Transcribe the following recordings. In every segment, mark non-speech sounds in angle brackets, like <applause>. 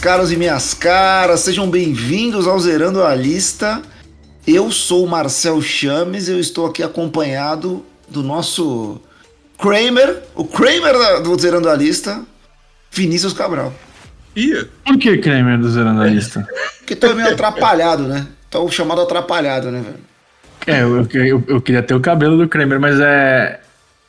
caros e minhas caras, sejam bem-vindos ao Zerando a Lista. Eu sou o Marcel Chames e eu estou aqui acompanhado do nosso Kramer, o Kramer do Zerando a Lista, Vinícius Cabral. Ih, Por que Kramer do Zerando a Lista? Que tô meio atrapalhado, né? Tô chamado atrapalhado, né, velho? É, eu, eu, eu queria ter o cabelo do Kramer, mas é.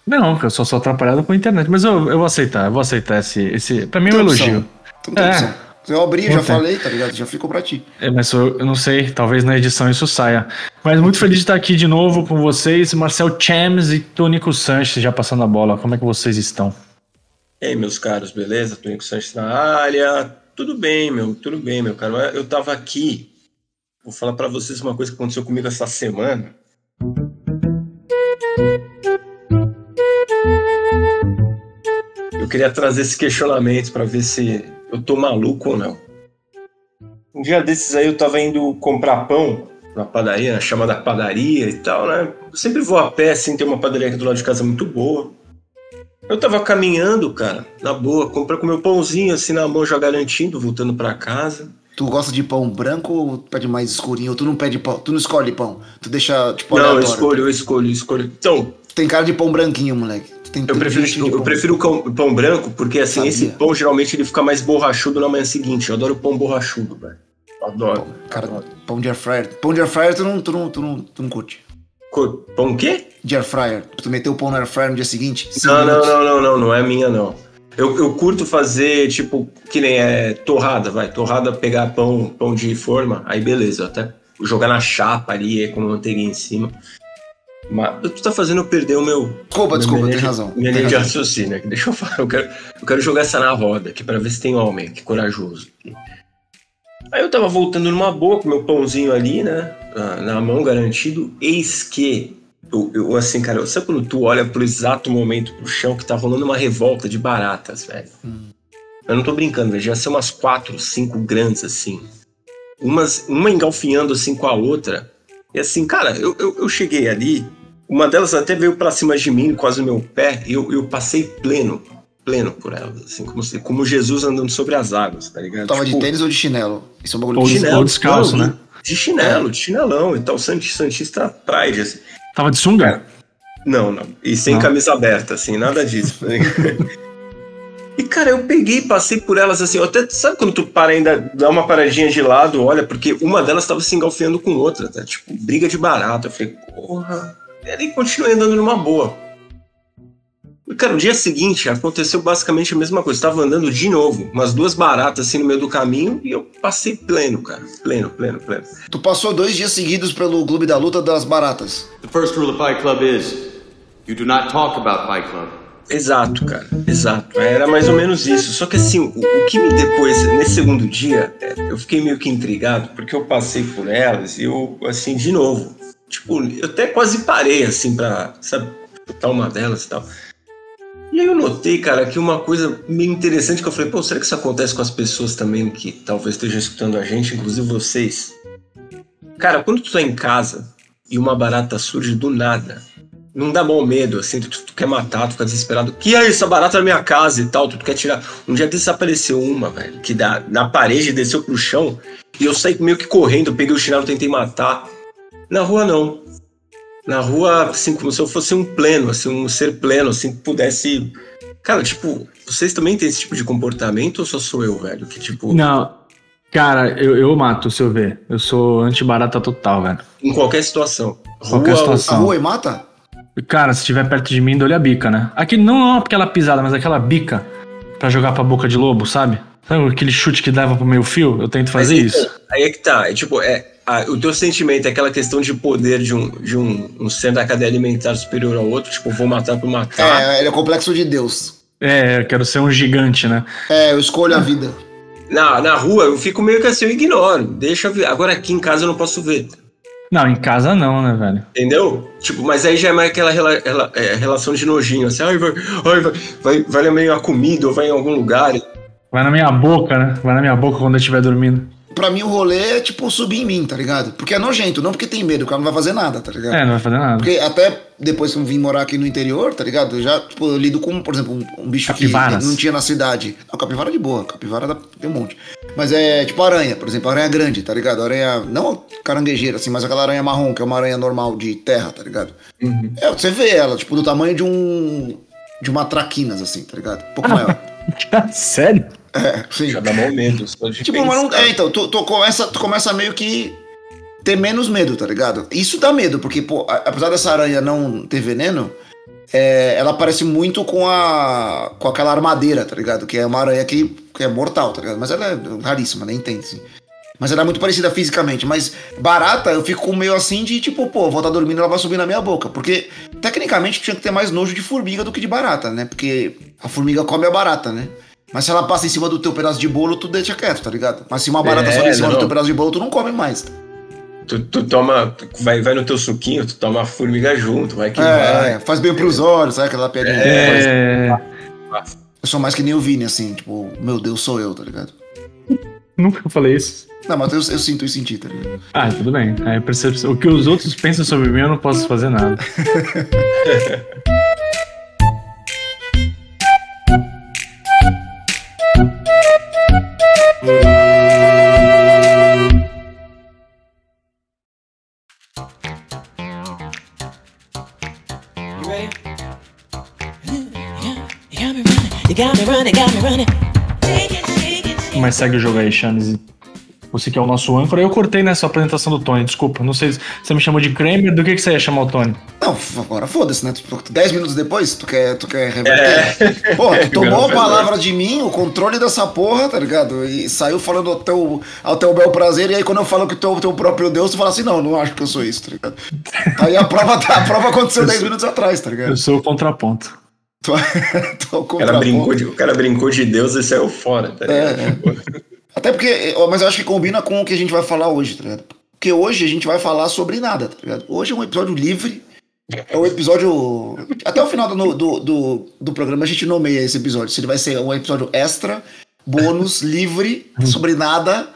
Não, eu só sou atrapalhado com a internet. Mas eu, eu vou aceitar, eu vou aceitar esse. esse pra mim é um elogio. Tem É. Se eu abrir, eu já falei, tá ligado? Já ficou pra ti. É, mas eu, eu não sei, talvez na edição isso saia. Mas muito feliz de estar aqui de novo com vocês, Marcel Chams e Tônico Sanches já passando a bola. Como é que vocês estão? E aí, meus caros, beleza? Tonico Sanches na área. Tudo bem, meu, tudo bem, meu caro. Eu tava aqui, vou falar pra vocês uma coisa que aconteceu comigo essa semana. Eu queria trazer esse questionamento pra ver se eu tô maluco ou não. Um dia desses aí eu tava indo comprar pão na padaria, na chamada padaria e tal, né? Eu sempre vou a pé, assim, tem uma padaria aqui do lado de casa muito boa. Eu tava caminhando, cara, na boa, comprei com meu pãozinho assim na mão já garantindo, voltando pra casa. Tu gosta de pão branco ou pede mais escurinho? Ou tu não pede pão? Tu não escolhe pão? Tu deixa, tipo, Não, eu escolho, eu escolho, eu escolho. Então, Tu tem cara de pão branquinho, moleque. Tu tem eu prefiro, de eu pão. prefiro o cão- pão branco, porque assim, Sabia. esse pão geralmente ele fica mais borrachudo na manhã seguinte. Eu adoro pão borrachudo, velho. Adoro. Cara, adoro. pão de air fryer. Pão de air fryer tu não, tu não, tu não, tu não curte. Pão o quê? De air fryer. Tu meteu o pão no air fryer no dia seguinte? Não, não, não, não, não, não é minha, não. Eu, eu curto fazer, tipo, que nem é torrada, vai. Torrada, pegar pão, pão de forma, aí beleza, até jogar na chapa ali, com manteiga em cima. Mas tu tá fazendo eu perder o meu. Desculpa, minha desculpa, linha tem razão. Minha linha de raciocínio aqui. Deixa eu falar. Eu quero, eu quero jogar essa na roda aqui pra ver se tem homem aqui, corajoso. Aí eu tava voltando numa boa com meu pãozinho ali, né? Na, na mão, garantido. Eis que. Eu, eu, assim, cara, sabe quando tu olha pro exato momento pro chão que tá rolando uma revolta de baratas, velho? Eu não tô brincando, velho. Já são umas quatro, cinco grandes, assim. Umas, uma engalfinhando assim com a outra. E assim, cara, eu, eu, eu cheguei ali. Uma delas até veio pra cima de mim, quase no meu pé, e eu, eu passei pleno, pleno por elas, assim, como, se- como Jesus andando sobre as águas, tá ligado? Tava de Tipo, tênis ou de chinelo? Isso é um bagulho Ou de de- chinelo. ou descalço, não, né? De chinelo, de chinelão e tal, Santi- Santista Pride, assim. Tava de sunga? Não, não. E sem Não. camisa aberta, assim, nada disso. <laughs> e, cara, eu peguei, passei por elas assim, até, sabe quando tu para ainda, dá uma paradinha de lado, olha, porque uma delas tava se engalfinhando com outra, tá? Tipo, briga de barato. Eu falei, porra. E aí continuei andando numa boa. E, cara, no dia seguinte aconteceu basicamente a mesma coisa. Eu tava andando de novo, umas duas baratas assim no meio do caminho e eu passei pleno, cara. Pleno, pleno, pleno. Tu passou dois dias seguidos pelo Clube da Luta das Baratas. The first rule of Fight Club is you do not talk about Fight Club. Exato, cara. Exato. Era mais ou menos isso. Só que assim, o, o que me depois, nesse segundo dia, é, eu fiquei meio que intrigado, porque eu passei por elas e eu, assim, de novo. Tipo, eu até quase parei, assim, pra, sabe, chutar uma delas e tal. E aí eu notei, cara, que uma coisa meio interessante que eu falei, pô, será que isso acontece com as pessoas também que talvez estejam escutando a gente, inclusive vocês? Cara, quando tu tá em casa e uma barata surge do nada, não dá bom medo, assim, tu, tu quer matar, tu fica desesperado. Que é isso, a barata na minha casa e tal, tu, tu quer tirar. Um dia desapareceu uma, velho, que da, na parede desceu pro chão e eu saí meio que correndo, peguei o chinelo, tentei matar. Na rua não. Na rua, assim, como se eu fosse um pleno, assim, um ser pleno, assim, que pudesse. Cara, tipo, vocês também têm esse tipo de comportamento ou só sou eu, velho? Que tipo, Não. Cara, eu, eu mato se eu ver. Eu sou anti-barata total, velho. em qualquer situação. Qualquer Rua, situação. A rua e mata? Cara, se estiver perto de mim, dou-lhe a bica, né? Aqui não, não aquela pisada, mas aquela bica pra jogar pra boca de lobo, sabe? Sabe aquele chute que dava pro meio fio? Eu tento fazer isso. então, Aí é que tá. É, tipo, é, a- o teu sentimento é aquela questão de poder de um, de um, um ser da cadeia alimentar superior ao outro, tipo, vou matar por matar. É, ele é o complexo de Deus. É, eu quero ser um gigante, né? É, eu escolho a vida. Na, na rua eu fico meio que assim, eu ignoro. Deixa eu ver. Agora aqui em casa eu não posso ver. Não, em casa não, né, velho? Entendeu? Tipo, mas aí já é mais aquela rela- rela- é, relação de nojinho, assim, ai, vai, ai, vai, vai, vai na meio a comida ou vai em algum lugar. Vai na minha boca, né? Vai na minha boca quando eu estiver dormindo. Pra mim o rolê é tipo subir em mim, tá ligado? Porque é nojento, não porque tem medo, o cara não vai fazer nada, tá ligado? É, não vai fazer nada. Porque até depois que eu vim morar aqui no interior, tá ligado? Eu já, tipo, eu lido com, por exemplo, um, um bicho Capivaras. que não tinha na cidade. Não, capivara é de boa, capivara dá, tem um monte. Mas é tipo aranha, por exemplo, aranha grande, tá ligado? Aranha, não caranguejeira, assim, mas aquela aranha marrom, que é uma aranha normal de terra, tá ligado? É, você vê ela, tipo, do tamanho de um. de uma traquinas, assim, tá ligado? Um pouco maior. <laughs> Sério? É, sim. Já dá mal medo. Tipo, mas não, é, então, tu, tu começa, tu começa meio que ter menos medo, tá ligado? Isso dá medo, porque, pô, apesar dessa aranha não ter veneno, é, ela parece muito com a. com aquela armadeira, tá ligado? Que é uma aranha que, que é mortal, tá ligado? Mas ela é raríssima, nem tem, assim. Mas ela é muito parecida fisicamente. Mas barata, eu fico meio assim de tipo, pô, vou estar dormindo ela vai subir na minha boca. Porque, tecnicamente, tinha que ter mais nojo de formiga do que de barata, né? Porque a formiga come a barata, né? Mas se ela passa em cima do teu pedaço de bolo, tu deixa quieto, tá ligado? Mas se uma barata É, sobe em cima do não. teu pedaço de bolo, tu não come mais. Tu, tu toma. tu vai, vai no teu suquinho, tu toma a formiga junto, vai que É, vai. faz bem pros olhos, sabe aquela pedrinha? É. Eu sou mais que nem o Vini, assim, tipo, meu Deus, sou eu, tá ligado? Nunca falei isso. Não, mas eu, eu sinto isso em ti, tá ligado? Ah, tudo bem. É percepção. O que os outros pensam sobre mim, eu não posso fazer nada. <laughs> Mas segue o jogo aí, Chanes. Você que é o nosso âncora. Eu cortei nessa apresentação do Tony, desculpa. Não sei se você me chamou de Kramer. Do que, que você ia chamar o Tony? Não, agora foda-se, né? Dez minutos depois, tu quer, tu quer reverter? Pô, tu <laughs> tomou a palavra de mim, o controle dessa porra, tá ligado? E saiu falando ao teu, ao teu bel prazer, e aí quando eu falo que tu é o teu próprio Deus, tu fala assim, não, não acho que eu sou isso, tá ligado? Aí a prova, tá- a prova aconteceu 10 minutos atrás, tá ligado? Eu sou o contraponto. É o cara, brincou de, o cara brincou de Deus e saiu fora, tá ligado? É, <laughs> Até porque, mas eu acho que combina com o que a gente vai falar hoje, tá ligado? Porque hoje a gente vai falar sobre nada, tá ligado? Hoje é um episódio livre. É um episódio. Até o final do, do, do, do programa a gente nomeia esse episódio. Se ele vai ser um episódio extra, bônus, <laughs> livre, sobre nada.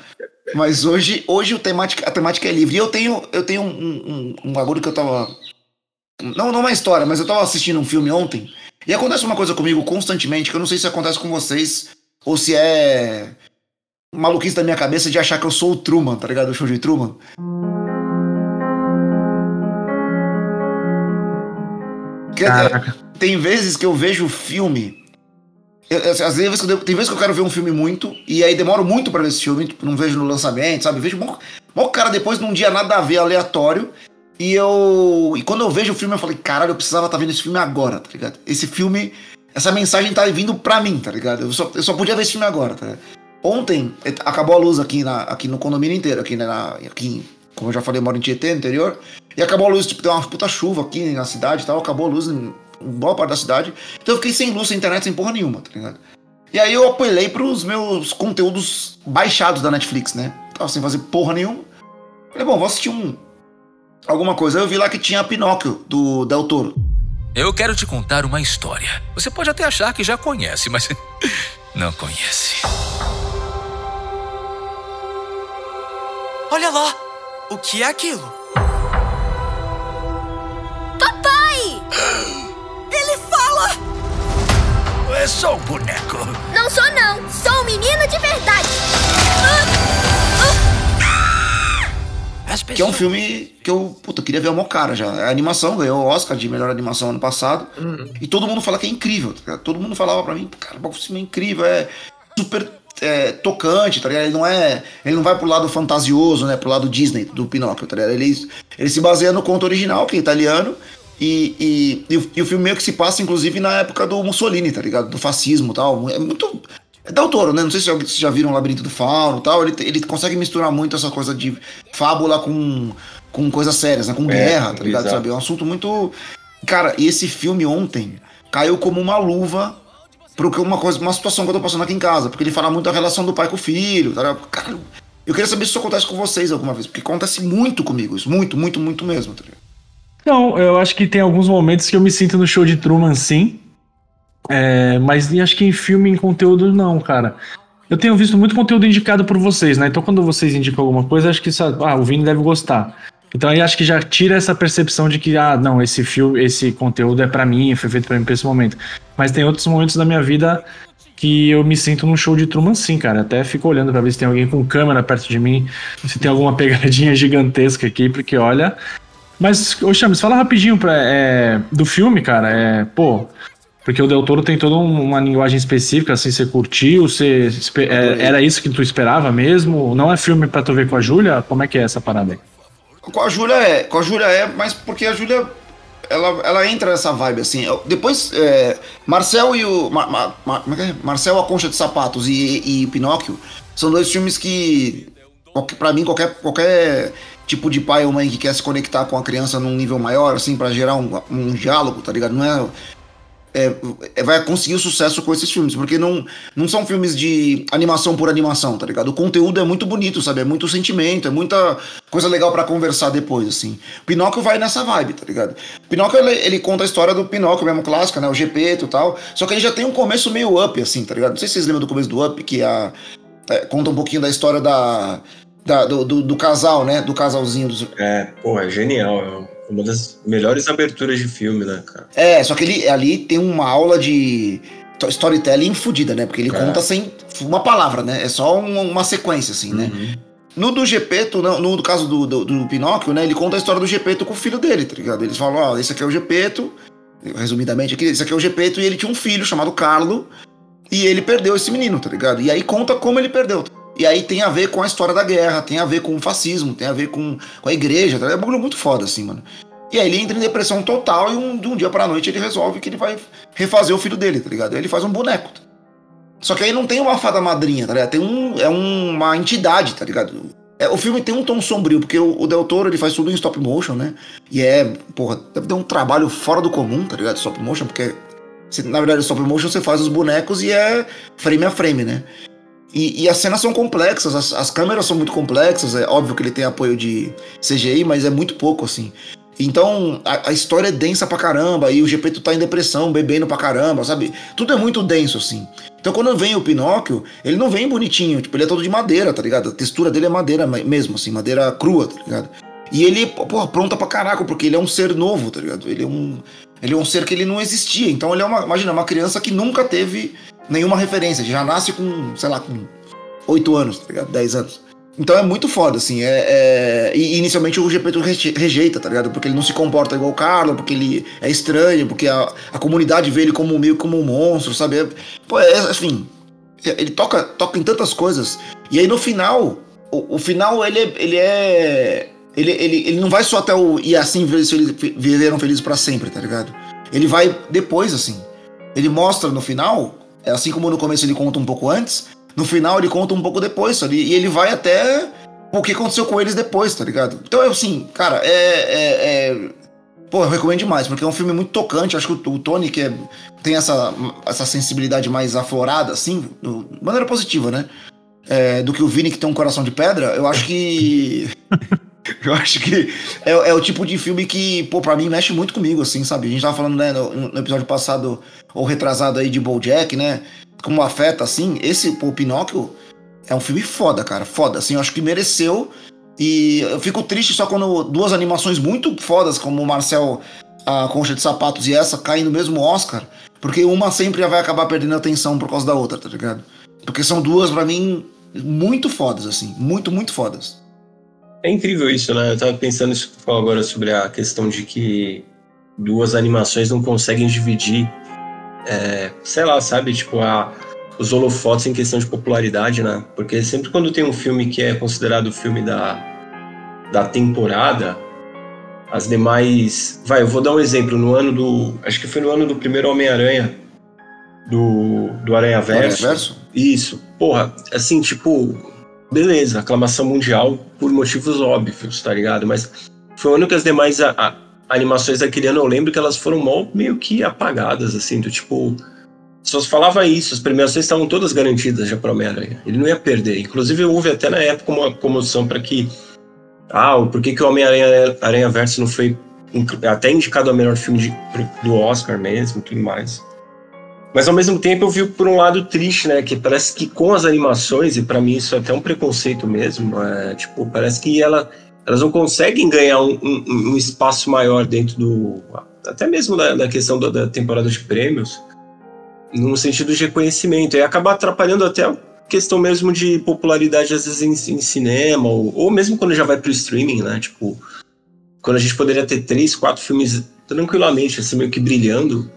Mas hoje, hoje o temática, a temática é livre. E eu tenho, eu tenho um, um, um bagulho que eu tava. Não, não uma história, mas eu tava assistindo um filme ontem. E acontece uma coisa comigo constantemente, que eu não sei se acontece com vocês ou se é maluquice da minha cabeça de achar que eu sou o Truman, tá ligado? O show de Truman. Que, é, Caraca. tem vezes que eu vejo filme. eu- às vezes que eu- tem vezes que eu quero ver um filme muito, e aí demoro muito pra ver esse filme, tipo, não vejo no lançamento, sabe? Vejo mó, mó cara depois num dia nada a ver, aleatório. E eu. E quando eu vejo o filme, eu falei, caralho, eu precisava estar vendo esse filme agora, tá ligado? Esse filme. Essa mensagem tá vindo pra mim, tá ligado? Eu só, eu só podia ver esse filme agora, tá ligado? Ontem, eh, acabou a luz aqui, na, aqui no condomínio inteiro, aqui, né, na, aqui, como eu já falei, eu moro em Tietê, interior. E acabou a luz, tipo, deu uma puta chuva aqui na cidade e tal, acabou a luz em boa parte da cidade. Então eu fiquei sem luz, sem internet, sem porra nenhuma, tá ligado? E aí eu apelei pros meus conteúdos baixados da Netflix, né? Tava sem fazer porra nenhuma. Falei, bom, vou assistir um. Alguma coisa. Eu vi lá que tinha Pinóquio, do Del Toro. Eu quero te contar uma história. Você pode até achar que já conhece, mas <laughs> não conhece. Olha lá! O que é aquilo? Papai! Ele fala! É só um boneco. Não sou não, sou um menino de verdade. As Que é um pessoas. filme que eu, puta, queria ver uma cara já. A animação ganhou o Oscar de melhor animação ano passado. E todo mundo fala que é incrível, tá? Todo mundo falava pra mim, cara, o filme é incrível, é super é, tocante, tá ligado? Ele não é. Ele não vai pro lado fantasioso, né? Pro lado Disney do Pinóquio, tá ligado? Ele, ele se baseia no conto original, que é italiano. E, e, e, o, e o filme meio que se passa, inclusive, na época do Mussolini, tá ligado? Do fascismo e tal. É muito. É Del Toro, né? Não sei se vocês já viram o Labirinto do Fauno e tal. Ele, ele consegue misturar muito essa coisa de fábula com, com coisas sérias, né? Com guerra, tá ligado? exato. Sabe? É um assunto muito. Cara, e esse filme ontem caiu como uma luva que uma coisa, uma situação que eu tô passando aqui em casa. Porque ele fala muito da relação do pai com o filho, tá ligado? Cara, eu queria saber se isso acontece com vocês alguma vez. Porque acontece muito comigo isso. Muito, muito, muito mesmo, tá ligado? Não, eu acho que tem alguns momentos que eu me sinto no show de Truman, sim. É, mas acho que em filme, em conteúdo, não, cara. Eu tenho visto muito conteúdo indicado por vocês, né? Então quando vocês indicam alguma coisa, acho que isso, ah, o Vini deve gostar. Então aí acho que já tira essa percepção de que, ah, não, esse filme, esse conteúdo é pra mim, foi feito pra mim pra esse momento. Mas tem outros momentos da minha vida que eu me sinto num show de Truman sim, cara. Até fico olhando pra ver se tem alguém com câmera perto de mim, se tem alguma pegadinha <laughs> gigantesca aqui, porque olha. Mas, ô Chames, fala rapidinho pra, é, do filme, cara. É, pô, porque o Del Toro tem toda um- uma linguagem específica, assim, você curtiu, você é, era isso que tu esperava mesmo? Não é filme pra tu ver com a Júlia? Como é que é essa parada aí? Com a Júlia é, com a Júlia é, mas porque a Júlia ela, ela entra nessa vibe assim. Depois é, Marcel e o Mar, Mar- Mar- como é que é? Marcel a Concha de Sapatos e, e Pinóquio são dois filmes que pra mim qualquer qualquer tipo de pai ou mãe que quer se conectar com a criança num nível maior assim pra gerar um, um diálogo, tá ligado? Não é é, é, vai conseguir o sucesso com esses filmes, porque não, não são filmes de animação por animação, tá ligado? O conteúdo é muito bonito, sabe? É muito sentimento, é muita coisa legal pra conversar depois, assim. Pinóquio vai nessa vibe, tá ligado? Pinóquio, ele, ele conta a história do Pinóquio mesmo, clássica, né? O Gepeto e tal, só que ele já tem um começo meio up, assim, tá ligado? Não sei se vocês lembram do começo do up, que a, é, conta um pouquinho da história da, da- do, do, do casal, né? Do casalzinho dos, É, porra, é genial. Uma das melhores aberturas de filme, né, cara? É, só que ele ali tem uma aula de to- storytelling fodida, né? Porque ele É. conta sem uma palavra, né? É só um- uma sequência, assim, né? No do Gepeto, no, no caso do, do, do Pinóquio, né? Ele conta a história do Gepeto com o filho dele, tá ligado? Eles falam, ó, esse aqui é o Gepeto, resumidamente aqui, esse aqui é o Gepeto, e ele tinha um filho chamado Carlo, e ele perdeu esse menino, tá ligado? E aí conta como ele perdeu. E aí tem a ver com a história da guerra, tem a ver com o fascismo, tem a ver com, com a igreja, tá? é um bagulho muito foda, assim, mano. E aí ele entra em depressão total e um, de um dia pra noite ele resolve que ele vai refazer o filho dele, tá ligado? Aí ele faz um boneco. tá? Só que aí não tem uma fada madrinha, tá ligado? Tem um, é um- uma entidade, tá ligado? É, o filme tem um tom sombrio, porque o, o Del Toro ele faz tudo em stop motion, né? E é, porra, deve ter um trabalho fora do comum, tá ligado? Stop motion, porque na verdade, stop motion você faz os bonecos e é frame a frame, né? E, e as cenas são complexas, as, as câmeras são muito complexas, é óbvio que ele tem apoio de CGI, mas é muito pouco, assim. Então, a, a história é densa pra caramba, e o Gepeto tá em depressão, bebendo pra caramba, sabe? Tudo é muito denso, assim. Então, quando vem o Pinóquio, ele não vem bonitinho, tipo, ele é todo de madeira, tá ligado? A textura dele é madeira me- mesmo, assim, madeira crua, tá ligado? E ele, porra, pronta pra caraca, porque ele é um ser novo, tá ligado? Ele é um. Ele é um ser que ele não existia. Então ele é uma. Imagina, uma criança que nunca teve nenhuma referência. Já nasce com, sei lá, com 8 anos, tá ligado? 10 anos. Então é muito foda, assim. É, é- E inicialmente o Gepeto reje- rejeita, tá ligado? Porque ele não se comporta igual o Carlo, porque ele é estranho, porque a, a comunidade vê ele como meio como um monstro, sabe? É- Pô, é assim. Ele toca, toca em tantas coisas. E aí no final, o, o final ele é. Ele é ele, ele, ele não vai só até o. E assim viveram felizes pra sempre, tá ligado? Ele vai depois, assim. Ele mostra no final, é assim como no começo ele conta um pouco antes, no final ele conta um pouco depois, sabe? E ele vai até o que aconteceu com eles depois, tá ligado? Então, é assim, cara, é. é, é- Pô, eu recomendo demais, porque é um filme muito tocante. Acho que o, o Tony, que é- tem essa, essa sensibilidade mais aflorada, assim, do- de maneira positiva, né? É, do que o Vini, que tem um coração de pedra, eu acho que. <laughs> <laughs> eu acho que é, é o tipo de filme que, pô, pra mim mexe muito comigo, assim, sabe? A gente tava falando, né, no, no episódio passado, ou retrasado aí de Bojack, né? Como afeta, assim. Esse, pô, Pinóquio é um filme foda, cara. Foda, assim, eu acho que mereceu. E eu fico triste só quando duas animações muito fodas, como o Marcel, a Concha de Sapatos e essa, caem no mesmo Oscar. Porque uma sempre vai acabar perdendo atenção por causa da outra, tá ligado? Porque são duas, pra mim, muito fodas, assim. Muito, muito fodas. É incrível isso, né? Eu tava pensando isso agora sobre a questão de que duas animações não conseguem dividir, é, sei lá, sabe? Tipo, a, os holofotes em questão de popularidade, né? Porque sempre quando tem um filme que é considerado o filme da, da temporada, as demais. Vai, eu vou dar um exemplo. No ano do. Acho que foi no ano do primeiro Homem-Aranha, do, do Aranha Verso. Verso? Isso. Porra, assim, tipo, beleza, aclamação mundial por motivos óbvios, tá ligado? Mas foi o ano que as demais a- a- animações daquele ano, eu lembro que elas foram mó, meio que apagadas, assim, do tipo. Só se falava isso, as premiações estavam todas garantidas já para Homem-Aranha. Ele não ia perder. Inclusive, houve até na época uma comoção para que. Ah, por que, que o Homem-Aranha Aranha Verso não foi até indicado ao melhor filme de- do Oscar mesmo tudo mais. Mas ao mesmo tempo eu vi por um lado triste, né? Que parece que com as animações, e para mim isso é até um preconceito mesmo, é, tipo, parece que ela, elas não conseguem ganhar um, um, um espaço maior dentro do. Até mesmo da, da questão da, da, temporada de prêmios, no sentido de reconhecimento. E acaba atrapalhando até a questão mesmo de popularidade, às vezes, em, em cinema, ou, ou mesmo quando já vai pro streaming, né? Tipo, quando a gente poderia ter três, quatro filmes tranquilamente, assim, meio que brilhando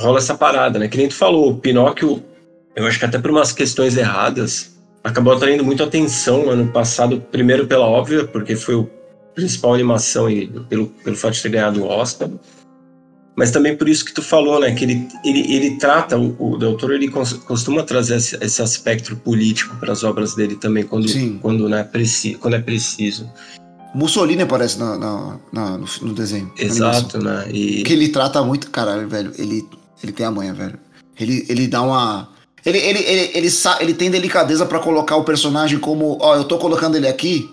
rola essa parada, né? Que nem tu falou, Pinóquio, eu acho que até por umas questões erradas, acabou atraindo muito atenção ano passado, primeiro pela óbvia, porque foi o principal animação e pelo, pelo fato de ter ganhado o Oscar, mas também por isso que tu falou, né? Que ele, ele, ele trata, o, o doutor, ele costuma trazer esse, esse aspecto político para as obras dele também, quando, quando, né, preci, quando é preciso. Mussolini aparece na, na, na no, no, desenho. Exato, né? E... Que ele trata muito, caralho, velho. Ele ele tem a manha, velho. Ele, ele dá uma. Ele, ele, ele, ele, ele tem delicadeza para colocar o personagem como. Ó, eu tô colocando ele aqui,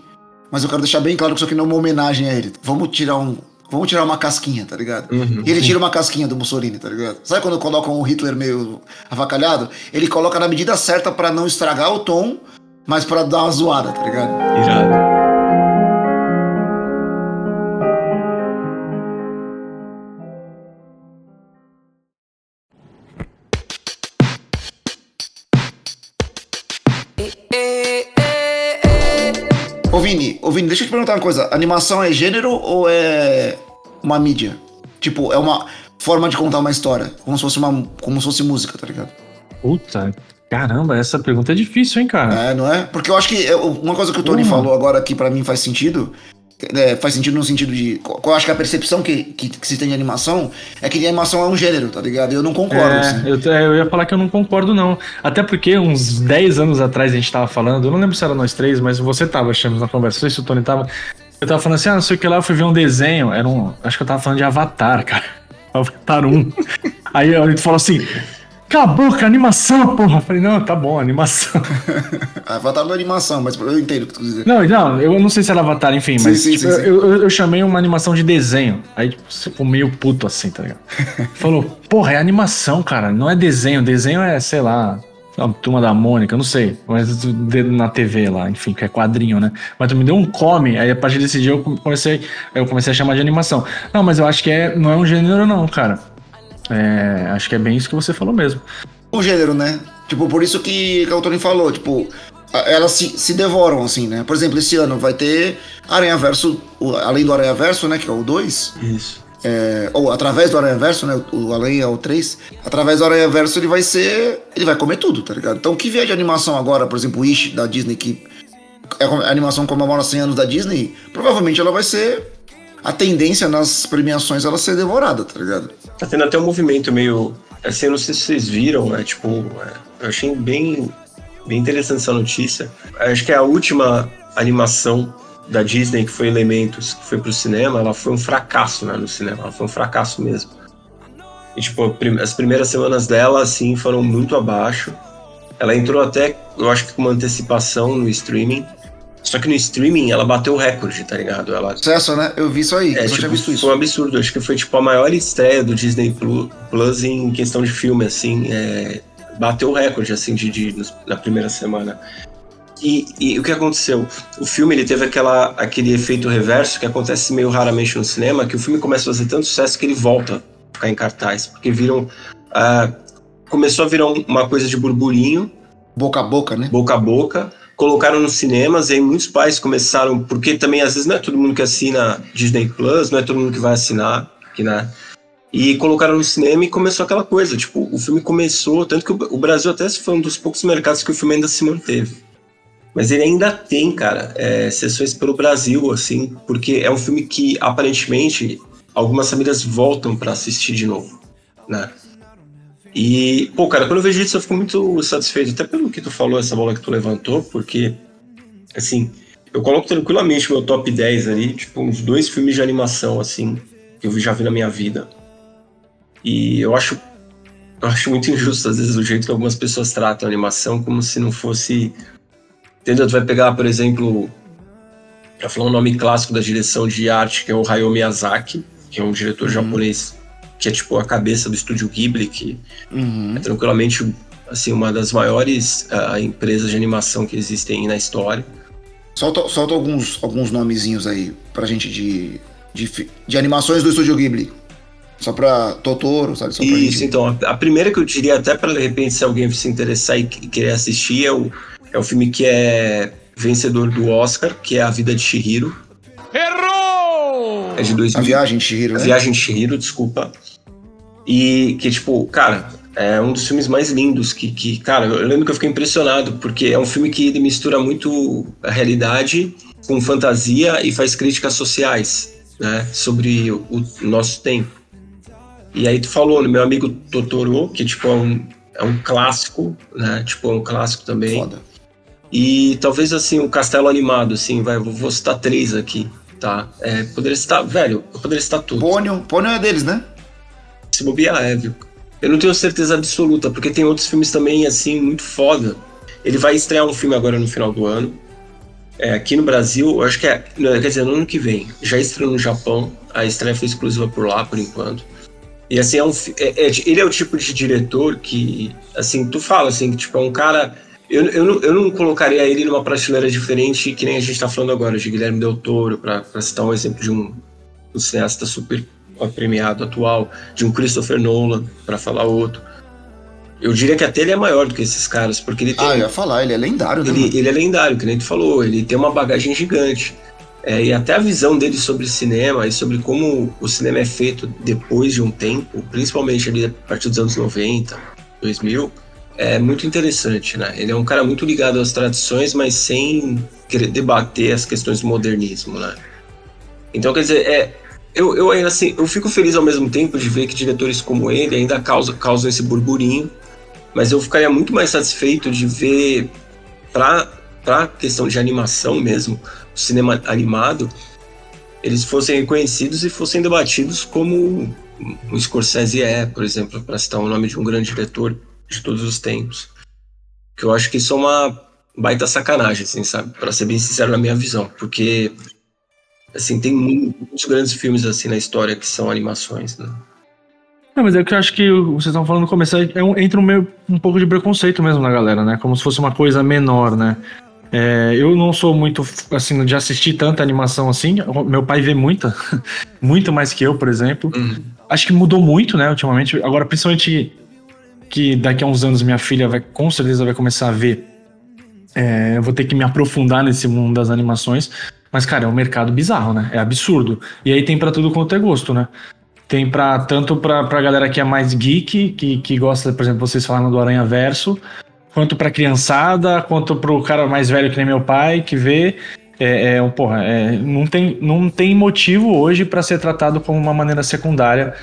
mas eu quero deixar bem claro que isso aqui não é uma homenagem a ele. Vamos tirar um. Vamos tirar uma casquinha, tá ligado? Uhum, e ele tira uma casquinha do Mussolini, tá ligado? Sabe quando colocam um Hitler meio avacalhado? Ele coloca na medida certa para não estragar o tom, mas para dar uma zoada, tá ligado? Irado. Ô Vini, deixa eu te perguntar uma coisa. Animação é gênero ou é uma mídia? Tipo, é uma forma de contar uma história, como se fosse uma, como se fosse música, tá ligado? Puta, caramba, essa pergunta é difícil, hein, cara? É, não é? Porque eu acho que uma coisa que o Tony uhum. falou agora que para mim faz sentido é, faz sentido no sentido de. Eu acho que a percepção que, que, que, se tem de animação é que animação é um gênero, tá ligado? Eu não concordo. É, assim. eu, eu, ia falar que eu não concordo, não. Até porque uns 10 anos atrás a gente tava falando, eu não lembro se era nós três, mas você tava, chamando na conversa, não sei se o Tony tava. Eu tava falando assim, ah, não sei o que lá, eu fui ver um desenho, era um. Acho que eu tava falando de Avatar, <laughs> cara. Avatar 1. Aí ele falou assim: Cala a boca, animação, porra. falei, não, tá bom, animação. <laughs> Avatar não é animação, mas eu entendo o que tu dizer. Não, não, eu não sei se era Avatar, enfim, sim, mas sim, tipo, sim, eu, eu, eu, chamei uma animação de desenho. Aí, tipo, você ficou meio puto assim, tá ligado? <laughs> Falou, porra, é animação, cara, não é desenho. Desenho é, sei lá, a turma da Mônica, não sei, mas na TV lá, enfim, que é quadrinho, né? Mas tu me deu um come, aí a partir desse dia eu comecei, eu comecei a chamar de animação. Não, mas eu acho que é, não é um gênero, não, cara. É, acho que é bem isso que você falou mesmo. O gênero, né? Tipo, por isso que, que o Tony falou, tipo, elas se, se devoram, assim, né? Por exemplo, esse ano vai ter Aranha Verso, além do Aranha Verso, né? Que é o 2. Isso. É, ou através do Aranha Verso, né? O Além é o 3. Através do Aranha Verso ele vai ser. Ele vai comer tudo, tá ligado? Então o que vier de animação agora, por exemplo, o Ish da Disney, que é a animação comemora 100 anos da Disney, provavelmente ela vai ser a tendência nas premiações ela ser devorada, tá ligado? Tá tendo até um movimento meio. Assim, eu não sei se vocês viram, é tipo. É, eu achei bem, bem interessante essa notícia. Acho que é a última animação da Disney, que foi Elementos, que foi pro cinema, ela foi um fracasso, né, no cinema. Ela foi um fracasso mesmo. E, tipo, as primeiras semanas dela, assim, foram muito abaixo. Ela entrou até, eu acho que com uma antecipação no streaming. Só que no streaming ela bateu o recorde, tá ligado? Ela... Sucesso, né? Eu vi isso aí, é, eu tipo, tinha visto isso. Foi um absurdo, acho que foi tipo a maior estreia do Disney Plus em questão de filme, assim. É... Bateu o recorde, assim, de, de, na primeira semana. E, e, o que aconteceu? O filme ele teve aquela, aquele efeito reverso que acontece meio raramente no cinema, que o filme começa a fazer tanto sucesso que ele volta a ficar em cartaz, porque viram... Uh, começou a virar uma coisa de burburinho. Boca a boca, né? Boca a boca colocaram nos cinemas, e aí muitos pais começaram, porque também às vezes não é todo mundo que assina Disney Plus, não é todo mundo que vai assinar, que, né? E colocaram no cinema e começou aquela coisa, tipo, o filme começou, tanto que o Brasil até foi um dos poucos mercados que o filme ainda se manteve. Mas ele ainda tem, cara, é, sessões pelo Brasil, assim, porque é um filme que aparentemente algumas famílias voltam para assistir de novo, né? E, pô, cara, quando eu vejo isso eu fico muito satisfeito, até pelo que tu falou, essa bola que tu levantou, porque, assim, eu coloco tranquilamente meu top 10 ali, tipo, uns dois filmes de animação, assim, que eu já vi na minha vida. E eu acho, eu acho muito injusto, às vezes, o jeito que algumas pessoas tratam a animação como se não fosse. Entendeu? Tu vai pegar, por exemplo, pra falar um nome clássico da direção de arte, que é o Hayao Miyazaki, que é um diretor uhum. japonês que é tipo a cabeça do estúdio Ghibli, que Uhum. é tranquilamente assim, uma das maiores ah, empresas de animação que existem na história. Solta, solta alguns, alguns nomezinhos aí pra gente de, de, de animações do Estúdio Ghibli. Só pra Totoro, sabe? Só pra Isso, gente... então, a, a primeira que eu diria, até para de repente, se alguém se interessar e que- querer assistir, é o, é o filme que é vencedor do Oscar, que é A Vida de Shihiro. Errou! É de 2000. A Viagem de Chihiro, A né? Viagem de Shihiro, desculpa. E que, tipo, cara, é um dos filmes mais lindos que, que, cara, eu lembro que eu fiquei impressionado, porque é um filme que ele mistura muito a realidade com fantasia e faz críticas sociais, né, sobre o, o nosso tempo. E aí tu falou no meu amigo Totoro, que, tipo, é um, é um clássico, né, tipo, é um clássico também. Foda. E talvez assim, o Castelo Animado, assim, vai, vou citar três aqui, tá? É, poderia citar, velho, eu poderia citar tudo. Pônio. Pônio é deles, né? Se bobear, é, viu? Eu não tenho certeza absoluta, porque tem outros filmes também, assim, muito foda. Ele vai estrear um filme agora no final do ano. É, aqui no Brasil, eu acho que é. Quer dizer, no ano que vem. Já estreou no Japão. A estreia foi exclusiva por lá, por enquanto. E assim, é um, é- é- ele é o tipo de diretor que, assim, tu fala assim, que tipo, é um cara. Eu, eu, não, eu não colocaria ele numa prateleira diferente que nem a gente tá falando agora, de Guilherme Del Toro, pra citar um exemplo de um, um cineasta super premiado atual, de um Christopher Nolan, pra falar outro. Eu diria que até ele é maior do que esses caras, porque ele tem. Ah, eu ia falar, ele é lendário, né? Ele, ele é lendário, que nem tu falou, ele tem uma bagagem gigante. É, e até a visão dele sobre cinema e sobre como o cinema é feito depois de um tempo, principalmente ali a partir dos anos 90, 2000, é muito interessante, né? Ele é um cara muito ligado às tradições, mas sem querer debater as questões do modernismo, né? Então, quer dizer, é, eu, eu ainda assim, eu fico feliz ao mesmo tempo de ver que diretores como ele ainda causam, causam esse burburinho, mas eu ficaria muito mais satisfeito de ver para para questão de animação mesmo, cinema animado, eles fossem reconhecidos e fossem debatidos como o Scorsese é, por exemplo, para citar o nome de um grande diretor de todos os tempos. Que eu acho que isso é uma baita sacanagem, assim, sabe? Para ser bem sincero na minha visão, porque assim tem mu- muitos grandes filmes assim na história que são animações, né? Não, mas é que eu acho que vocês estão falando no começo, é um, entra um, meio, um pouco de preconceito mesmo na galera, né? Como se fosse uma coisa menor, né? É, eu não sou muito, assim, de assistir tanta animação assim. Meu pai vê muita, <laughs> muito mais que eu, por exemplo. Uhum. Acho que mudou muito, né, ultimamente. Agora, principalmente que daqui a uns anos minha filha vai, com certeza vai começar a ver. É, eu vou ter que me aprofundar nesse mundo das animações. Mas, cara, é um mercado bizarro, né? É absurdo. E aí tem pra tudo quanto é gosto, né? Tem pra, tanto pra, pra galera que é mais geek, que, que gosta, por exemplo, vocês falaram do Aranha Verso, quanto pra criançada, quanto pro cara mais velho que nem meu pai, que vê. É, é, porra, é, não, tem, não tem motivo hoje pra ser tratado como uma maneira secundária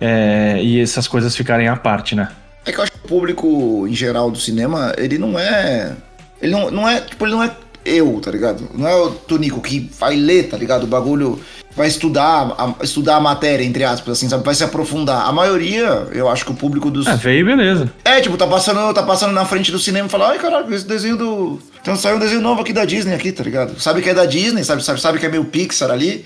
é, e essas coisas ficarem à parte, né? É que eu acho que o público em geral do cinema, ele não é. Ele não, não é. Tipo, ele não é eu, tá ligado? Não é o Tonico que vai ler, tá ligado? O bagulho. Vai estudar, a, estudar a matéria, entre aspas, assim, sabe? Vai se aprofundar. A maioria, eu acho que o público dos. É, veio beleza. É, tipo, tá passando, tá passando na frente do cinema e fala, ai caralho, esse desenho do. Então saiu um desenho novo aqui da Disney aqui, tá ligado? Sabe que é da Disney, sabe, sabe, sabe que é meio Pixar ali.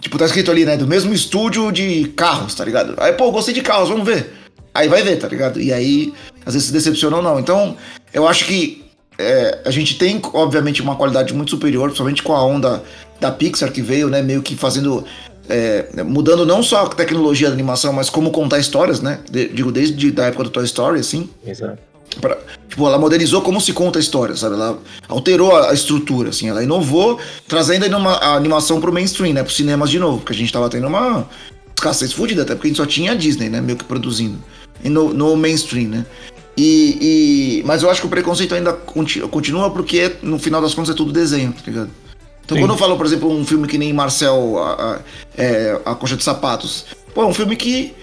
Tipo, tá escrito ali, né? Do mesmo estúdio de carros, tá ligado? Aí, pô, gostei de carros, vamos ver. Aí vai ver, tá ligado? E aí, às vezes se decepciona ou não. Então, eu acho que é, a gente tem, obviamente, uma qualidade muito superior, principalmente com a onda da Pixar que veio, né? Meio que fazendo. é, mudando não só a tecnologia da animação, mas como contar histórias, né? De- digo, desde a época do Toy Story, assim. Exato. Pra- tipo, ela modernizou como se conta a história, sabe? Ela alterou a, a estrutura, assim. Ela inovou, trazendo ainda uma, a animação pro mainstream, né? Pros cinemas de novo. Porque a gente tava tendo uma escassez fodida, até porque a gente só tinha a Disney, né? Meio que produzindo. No, no mainstream, né? E, e- mas eu acho que o preconceito ainda conti- continua porque, no final das contas, é tudo desenho, tá ligado? Então, Sim. quando eu falo, por exemplo, um filme que nem Marcel, a, a, é, a Coxa de Sapatos, pô, é um filme que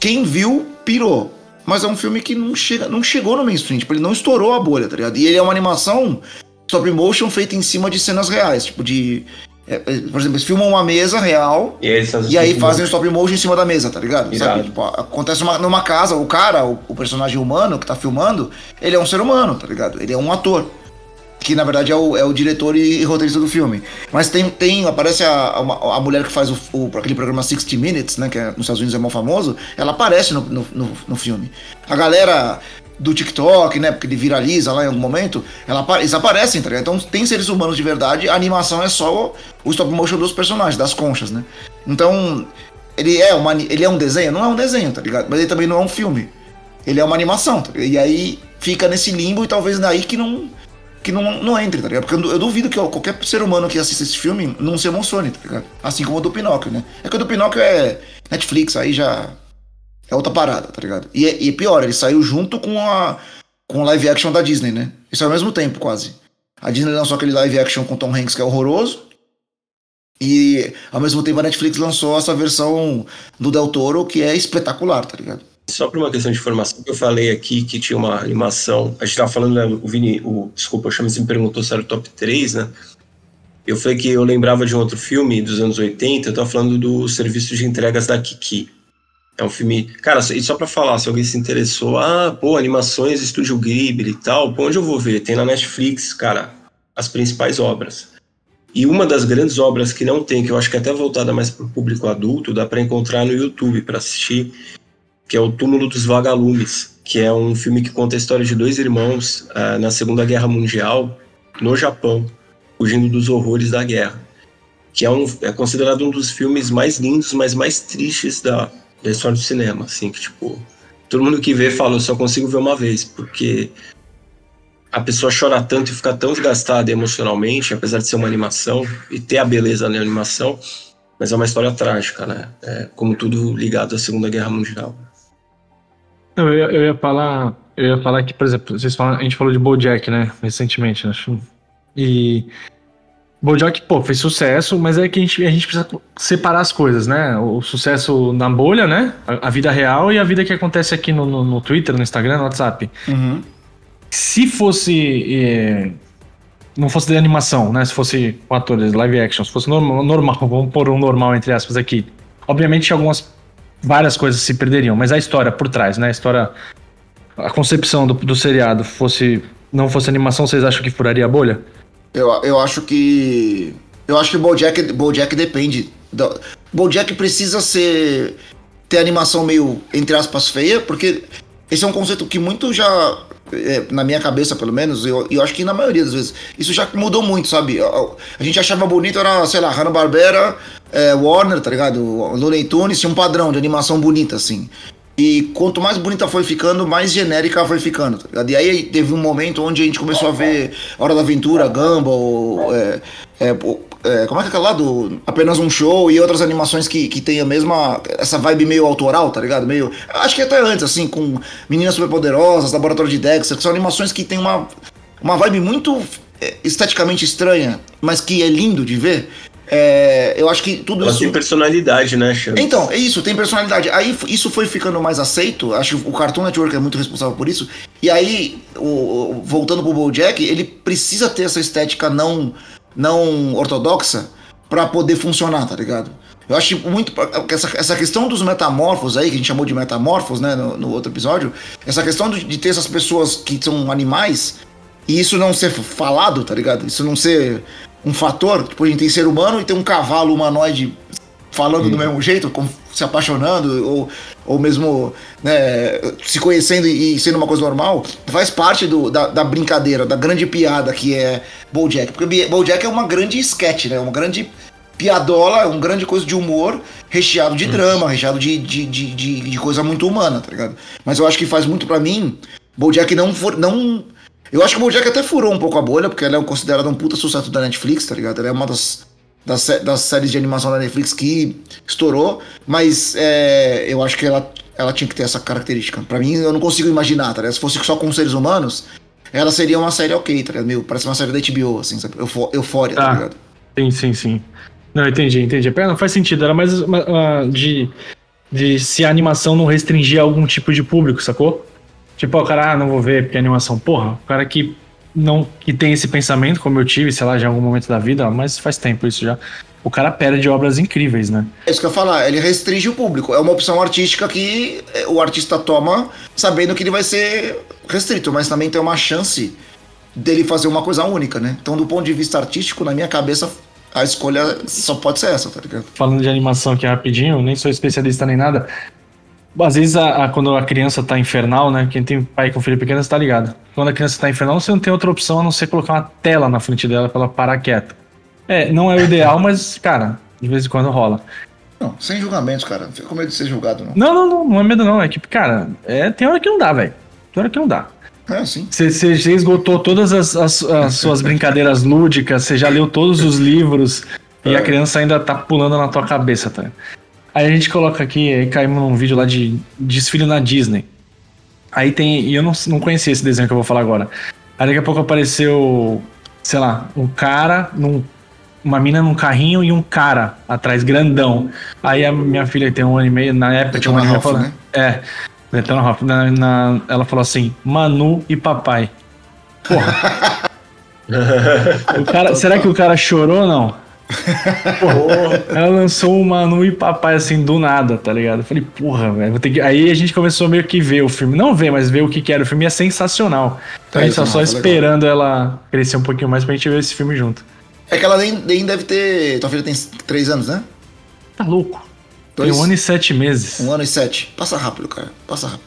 quem viu pirou. Mas é um filme que não, chega, não chegou no mainstream, tipo, ele não estourou a bolha, tá ligado? E ele é uma animação stop motion feita em cima de cenas reais, tipo de. É, é, por exemplo, eles filmam uma mesa real E aí, eles fazem e aí fazem o stop motion em cima da mesa, tá ligado? Sabe? Tipo, acontece uma- numa casa, o cara, o, o personagem humano que tá filmando, ele é um ser humano, tá ligado? Ele é um ator. que na verdade é o, é o diretor e roteirista do filme. Mas tem, tem aparece a, a, a mulher que faz o, o, aquele programa 60 Minutes, né, que é, nos Estados Unidos é mal famoso, ela aparece no, no, no, no filme. A galera do TikTok, né, porque ele viraliza lá em algum momento, ela, eles aparecem, tá ligado? Então tem seres humanos de verdade, a animação é só o, o stop motion dos personagens, das conchas, né? Então, ele é, uma, ele é um desenho? Não é um desenho, tá ligado? Mas ele também não é um filme. Ele é uma animação, tá E aí fica nesse limbo e talvez daí que não que não, não entre, tá ligado? Porque eu, duvido que ó, qualquer ser humano que assista esse filme não se emocione, tá ligado? Assim como o do Pinóquio, né? É que o do Pinóquio é Netflix, aí já é outra parada, tá ligado? E, é, e é pior, ele saiu junto com a com o live action da Disney, né? Isso é ao mesmo tempo, quase. A Disney lançou aquele live action com Tom Hanks que é horroroso. E ao mesmo tempo a Netflix lançou essa versão do Del Toro que é espetacular, tá ligado? Só por uma questão de informação eu falei aqui que tinha uma animação. A gente tava falando, né, o Vini, o, desculpa, o Chames me perguntou se era o top 3, né? Eu falei que eu lembrava de um outro filme dos anos 80, eu tava falando do serviço de entregas da Kiki. É um filme. Cara, e só pra falar, se alguém se interessou, ah, pô, animações, Estúdio Ghibli e tal, pô, onde eu vou ver? Tem na Netflix, cara, as principais obras. E uma das grandes obras que não tem, que eu acho que é até voltada mais para o público adulto, dá para encontrar no YouTube para assistir, que é O Túmulo dos Vagalumes, que é um filme que conta a história de dois irmãos uh, na Segunda Guerra Mundial, no Japão, fugindo dos horrores da guerra. Que é, um, é considerado um dos filmes mais lindos, mas mais tristes da, da história do cinema. Assim, que tipo, todo mundo que vê fala, eu só consigo ver uma vez, porque a pessoa chora tanto e fica tão desgastada emocionalmente, apesar de ser uma animação e ter a beleza na animação, mas é uma história trágica, né? É, como tudo ligado à Segunda Guerra Mundial. Não, eu, eu ia falar, eu ia falar que, por exemplo, vocês falam, a gente falou de BoJack, né, recentemente, acho. E BoJack, pô, fez sucesso, mas é que a gente, a gente precisa separar as coisas, né? O sucesso na bolha, né? A, a vida real e a vida que acontece aqui no, no, no Twitter, no Instagram, no WhatsApp. Uhum se fosse. É, não fosse de animação, né? Se fosse com atores, live action, se fosse normal, normal, <laughs> vamos pôr um normal entre aspas aqui. Obviamente algumas. várias coisas se perderiam, mas a história por trás, né? A história. A concepção do, do seriado fosse. não fosse animação, vocês acham que furaria a bolha? Eu, eu acho que. Eu acho que Bojack, Bojack depende. Do, Bojack precisa ser. ter animação meio, entre aspas, feia, porque esse é um conceito que muito já é, na minha cabeça pelo menos, e eu, eu, acho que na maioria das vezes, isso já mudou muito, sabe? A, a gente achava bonito, era, sei lá, Hanna-Barbera, é, Warner, tá ligado? Looney Tunes tinha um padrão de animação bonita, assim. E quanto mais bonita foi ficando, mais genérica foi ficando. Tá ligado? e aí teve um momento onde a gente começou a ver Hora da Aventura, Gumball, é, é, é, como é que é aquela lá do Apenas um Show e outras animações que, que tem a mesma. essa vibe meio autoral, tá ligado? Meio. Acho que até antes, assim, com Meninas Superpoderosas, Laboratório de Dexter, que são animações que tem uma, uma vibe muito é, esteticamente estranha, mas que é lindo de ver. É, eu acho que tudo Ela isso. tem personalidade, né, Chance? Então, é isso, tem personalidade. Aí isso foi ficando mais aceito. Acho que o Cartoon Network é muito responsável por isso. E aí, o, voltando pro Bojack, ele precisa ter essa estética não não ortodoxa para poder funcionar, tá ligado? Eu acho muito. Essa, essa questão dos metamorfos aí, que a gente chamou de metamorfos, né, no, no outro episódio, essa questão de, de, ter essas pessoas que são animais e isso não ser falado, tá ligado? Isso não ser um fator. Tipo, a gente tem ser humano e tem um cavalo humanoide falando do mesmo jeito, se apaixonando, ou, ou mesmo né, se conhecendo e, sendo uma coisa normal, faz parte do, da, da, brincadeira, da grande piada que é Bojack. Porque Bojack é uma grande sketch, né? Uma grande piadola, um grande coisa de humor, recheado de hum. drama, recheado de, de, de, de, de coisa muito humana, tá ligado? Mas eu acho que faz muito para mim, Bojack não for, não eu acho que o Bojack até furou um pouco a bolha, porque ela é considerada um puta sucesso da Netflix, tá ligado? Ela é uma das das, das séries de animação da Netflix que estourou, mas é, eu acho que ela, ela tinha que ter essa característica. Para mim, eu não consigo imaginar, tá ligado? Se fosse só com seres humanos, ela seria uma série ok, tá ligado? Meu, parece uma série da HBO, assim, sabe? Eufória, tá ah, ligado? Sim, sim, sim. Não, entendi, entendi. Não faz sentido, era mais uh, de, de se a animação não restringir algum tipo de público, sacou? Tipo, o cara, ah, não vou ver porque é animação. Porra, o cara que não que tem esse pensamento, como eu tive, sei lá, já em algum momento da vida, mas faz tempo isso já. O cara perde obras incríveis, né? É isso que eu ia falar, ele restringe o público. É uma opção artística que o artista toma sabendo que ele vai ser restrito, mas também tem uma chance dele fazer uma coisa única, né? Então, do ponto de vista artístico, na minha cabeça, a escolha só pode ser essa, tá ligado? Falando de animação aqui rapidinho, nem sou especialista nem nada. Às vezes, a, a- quando a criança tá infernal, né? Quem tem pai com filho pequeno, você tá ligado. Quando a criança tá infernal, você não tem outra opção a não ser colocar uma tela na frente dela pra ela parar quieta. É, não é o ideal, mas, cara, de vez em quando rola. Não, sem julgamentos, cara. Não fica com medo de ser julgado, não. Não, não, não, não é medo não. É que, cara, é, tem hora que não dá, velho. Tem hora que não dá. É assim. Você, esgotou todas as, as- as suas brincadeiras lúdicas, você já leu todos os livros e a criança ainda tá pulando na tua cabeça, tá? Aí a gente coloca aqui, aí caímos num vídeo lá de desfile na Disney. Aí tem. E eu não, não conhecia esse desenho que eu vou falar agora. Aí daqui a pouco apareceu, sei lá, um cara num. Uma mina num carrinho e um cara atrás, grandão. Aí a minha filha tem um ano e meio, na época tinha um ano e meio, falando. Ralph, É, Detona Ralph. Na, na- ela falou assim: Manu e papai. Porra. <laughs> o cara, será que o cara chorou ou não? Porra. Ela lançou o Manu e papai assim do nada, tá ligado? Eu falei, porra, velho. que- Aí a gente começou meio que ver o filme. Não ver, mas ver o que, que era o filme. É sensacional. Então a gente tá só é legal. esperando ela crescer um pouquinho mais pra gente ver esse filme junto. É que ela nem, nem deve ter. Tua filha tem três anos, né? Tá louco. Tem Dois? um ano e sete meses. Um ano e sete. Passa rápido, cara. Passa rápido.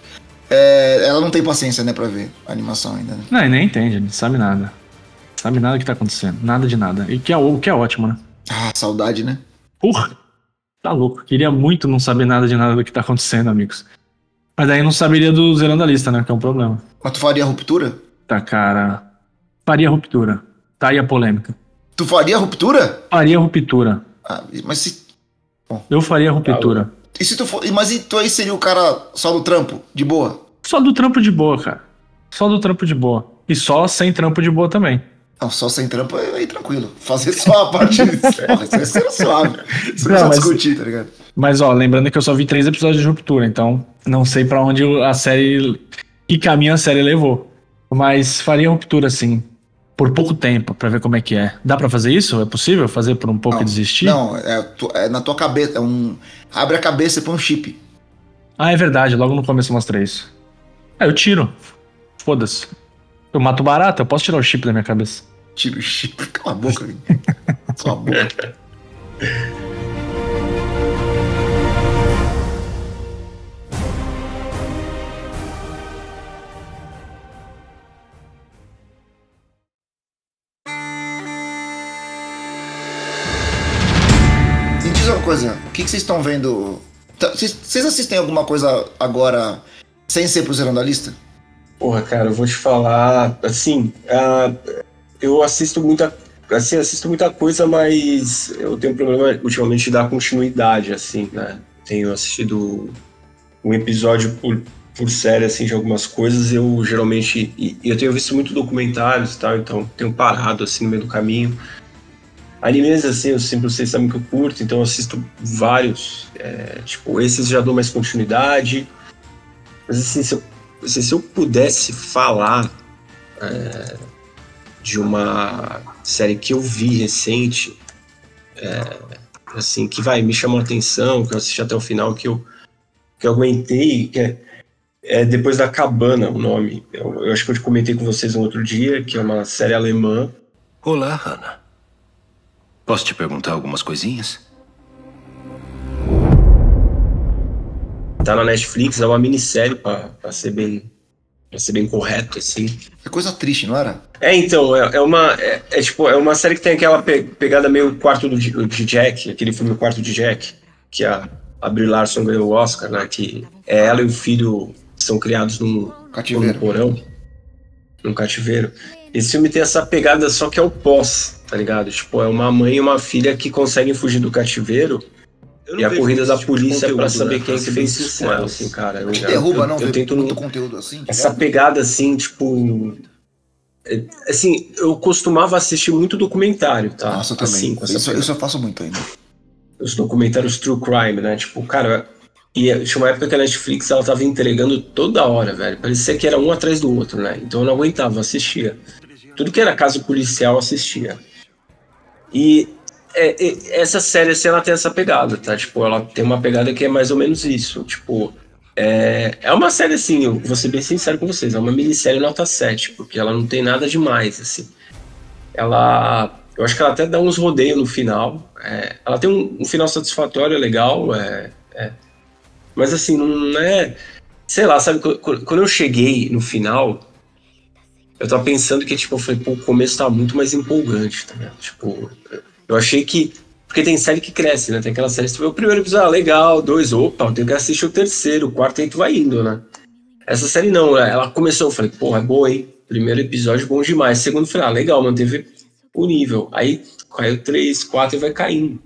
É, ela não tem paciência, né, pra ver a animação ainda, né? Não, e nem entende, não sabe nada. Sabe nada do que tá acontecendo. Nada de nada. E que é, o que é ótimo, né? Ah, saudade, né? Porra! Tá louco. Queria muito não saber nada de nada do que tá acontecendo, amigos. Mas daí não saberia do Zerando a Lista, né? Que é um problema. Mas tu faria ruptura? Tá, cara. Faria ruptura. Tá aí a polêmica. Tu faria ruptura? Faria ruptura. Ah, mas se. Eu faria ruptura. E se tu for. Mas e tu aí seria o cara só do trampo, de boa? Só do trampo de boa, cara. Só do trampo de boa. E só sem trampo de boa também. Não, só sem trampo é aí tranquilo. Fazer só a parte. Porra, <laughs> isso aí seria suave. Isso não Não, precisa mas- discutir, tá ligado? Mas, ó, lembrando que eu só vi três episódios de ruptura, então não sei pra onde a série. Que caminho a série levou. Mas faria ruptura, sim. Por pouco tempo, pra ver como é que é. Dá pra fazer isso? É possível fazer por um pouco e desistir? Não, é, é na tua cabeça. É um. Abre a cabeça e põe um chip. Ah, é verdade, logo no começo mostra isso. Ah, eu tiro. Foda-se. Eu mato barata, eu posso tirar o chip da minha cabeça. Tira o chip. Cala a boca, velho. Cala a boca. Me diz uma coisa, o que, que vocês estão vendo? Tá, Vocês assistem alguma coisa agora sem ser pro Zerando a Lista? Porra, cara, eu vou te falar, assim, ah, eu assisto muita, assim, assisto muita coisa, mas eu tenho um problema ultimamente de dar continuidade, assim, né? Tenho assistido um episódio por, por série, assim, de algumas coisas, eu geralmente, e eu tenho visto muito documentários e tal, então tenho parado, assim, no meio do caminho. Animes, assim, eu sempre, vocês sabem que eu curto, então eu assisto vários, é, tipo, esses já dou mais continuidade, mas assim, se eu assim, se eu pudesse falar é, de uma série que eu vi recente, é, assim, que vai, me chamou a atenção, que eu assisti até o final, que eu, que eu aguentei, que é, é Depois da Cabana, o nome. Eu, eu acho que eu comentei com vocês um outro dia, que é uma série alemã. Olá, Hannah. Posso te perguntar algumas coisinhas? Tá na Netflix, é uma minissérie, pra, pra ser bem pra ser bem correto, assim. É coisa triste, não era? É, então, é, é uma. É, é tipo, é uma série que tem aquela pe- pegada meio quarto do, de Jack, aquele filme Quarto de Jack, que a, a Brie Larson ganhou o Oscar, né? Que é ela e o filho são criados num, num porão, num cativeiro. Esse filme tem essa pegada só que é o pós, tá ligado? Tipo, é uma mãe e uma filha que conseguem fugir do cativeiro. E a corrida da polícia é pra saber quem que fez isso com ela, assim, cara. Eu, Te derruba, eu, não, eu ver tento muito conteúdo assim. essa ligado? pegada assim, tipo. é, Assim, eu costumava assistir muito documentário, tá? Nossa, eu também. Assim, com essa isso, isso eu faço muito ainda. Os documentários True Crime, né? Tipo, cara. E tinha uma época que a Netflix ela tava entregando toda hora, velho. Parecia que era um atrás do outro, né? Então eu não aguentava, eu assistia. Tudo que era caso policial, eu assistia. E é, essa série, assim, ela tem essa pegada, tá? Tipo, ela tem uma pegada que é mais ou menos isso. Tipo, É, é uma série assim, eu vou ser bem sincero com vocês, é uma minissérie nota 7, porque ela não tem nada demais, assim. Ela. Eu acho que ela até dá uns rodeios no final. é, ela tem um, um final satisfatório, legal. é, é. mas assim, não é. Sei lá, sabe, qu- qu- quando eu cheguei no final, eu tava pensando que, tipo, eu falei, pô, o começo tá muito mais empolgante, tá ligado? Tipo, eu achei que. Porque tem série que cresce, né? Tem aquela série que tu vê o primeiro episódio, ah, legal, dois, opa, eu tenho que assistir o terceiro, o quarto aí tu vai indo, né? Essa série não, ela começou, eu falei, porra, é boa, hein? Primeiro episódio bom demais. Segundo, eu falei, ah, legal, manteve o nível. Aí caiu três, quatro e vai caindo.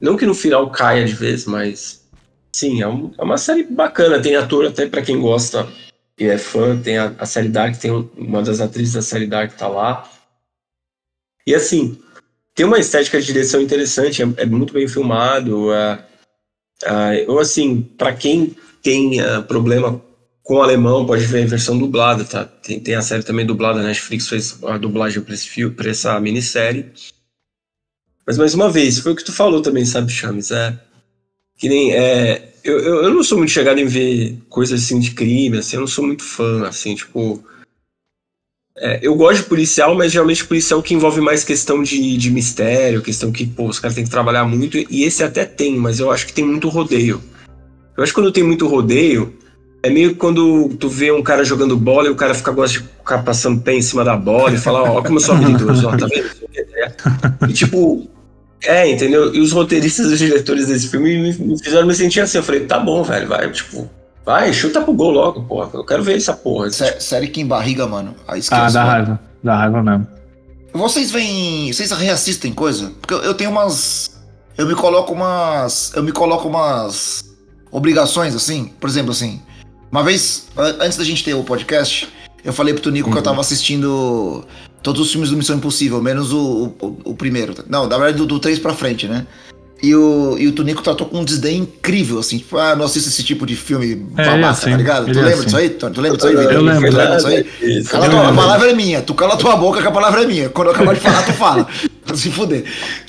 Não que no final caia de vez, mas. Sim, é, um- é uma série bacana. Tem ator até pra quem gosta e é fã. Tem a, a série Dark, tem um- uma das atrizes da série Dark tá lá. E assim, tem uma estética de direção interessante, é, é muito bem filmado. É, é, ou assim, pra quem tem é, problema com o alemão, pode ver a versão dublada, tá? Tem, tem a série também dublada, a Netflix fez a dublagem pra, esse fio, pra essa minissérie. Mas mais uma vez, foi o que tu falou também, sabe, Chames? É. Que nem. É, eu, eu, eu não sou muito chegado em ver coisas assim de crime, assim, eu não sou muito fã, assim, tipo. É, eu gosto de policial, mas geralmente policial que envolve mais questão de, de mistério, questão que, pô, os caras têm que trabalhar muito, e esse até tem, mas eu acho que tem muito rodeio. Eu acho que quando tem muito rodeio, é meio quando tu vê um cara jogando bola e o cara fica gosta de ficar passando pé em cima da bola e falar, ó, como eu sou habilidoso, ó, tá vendo? E tipo, é, entendeu? E os roteiristas e os diretores desse filme me, me fizeram me sentir assim. Eu falei, tá bom, velho, vai, tipo, vai, chuta pro gol logo, porra. Eu quero ver essa porra. Sé- série que embarriga, mano. Aí Ah, esquece, dá mano. raiva. Dá raiva mesmo. Vocês vêm. Vocês reassistem coisa? Porque eu, eu tenho umas. Eu me coloco umas. Eu me coloco umas obrigações, assim. Por exemplo, assim. Uma vez, an- antes da gente ter o podcast, eu falei pro Tunico que eu tava assistindo todos os filmes do Missão Impossível, menos o, o, o primeiro. Não, na verdade, do, do 3 pra frente, né? E o, e o Tunico tratou com um desdém incrível, assim. Tipo, ah, não assisto esse tipo de filme É, ele é babaca, assim, tá ligado? Tu é lembra assim. disso aí? Tu, tu lembra disso aí, Vitor? Eu lembro. Tu lembra disso aí? Isso. Cala tua, a palavra é minha. Tu cala tua boca que a palavra é minha. Quando eu acabar de falar, tu fala. <laughs> Pra se fuder.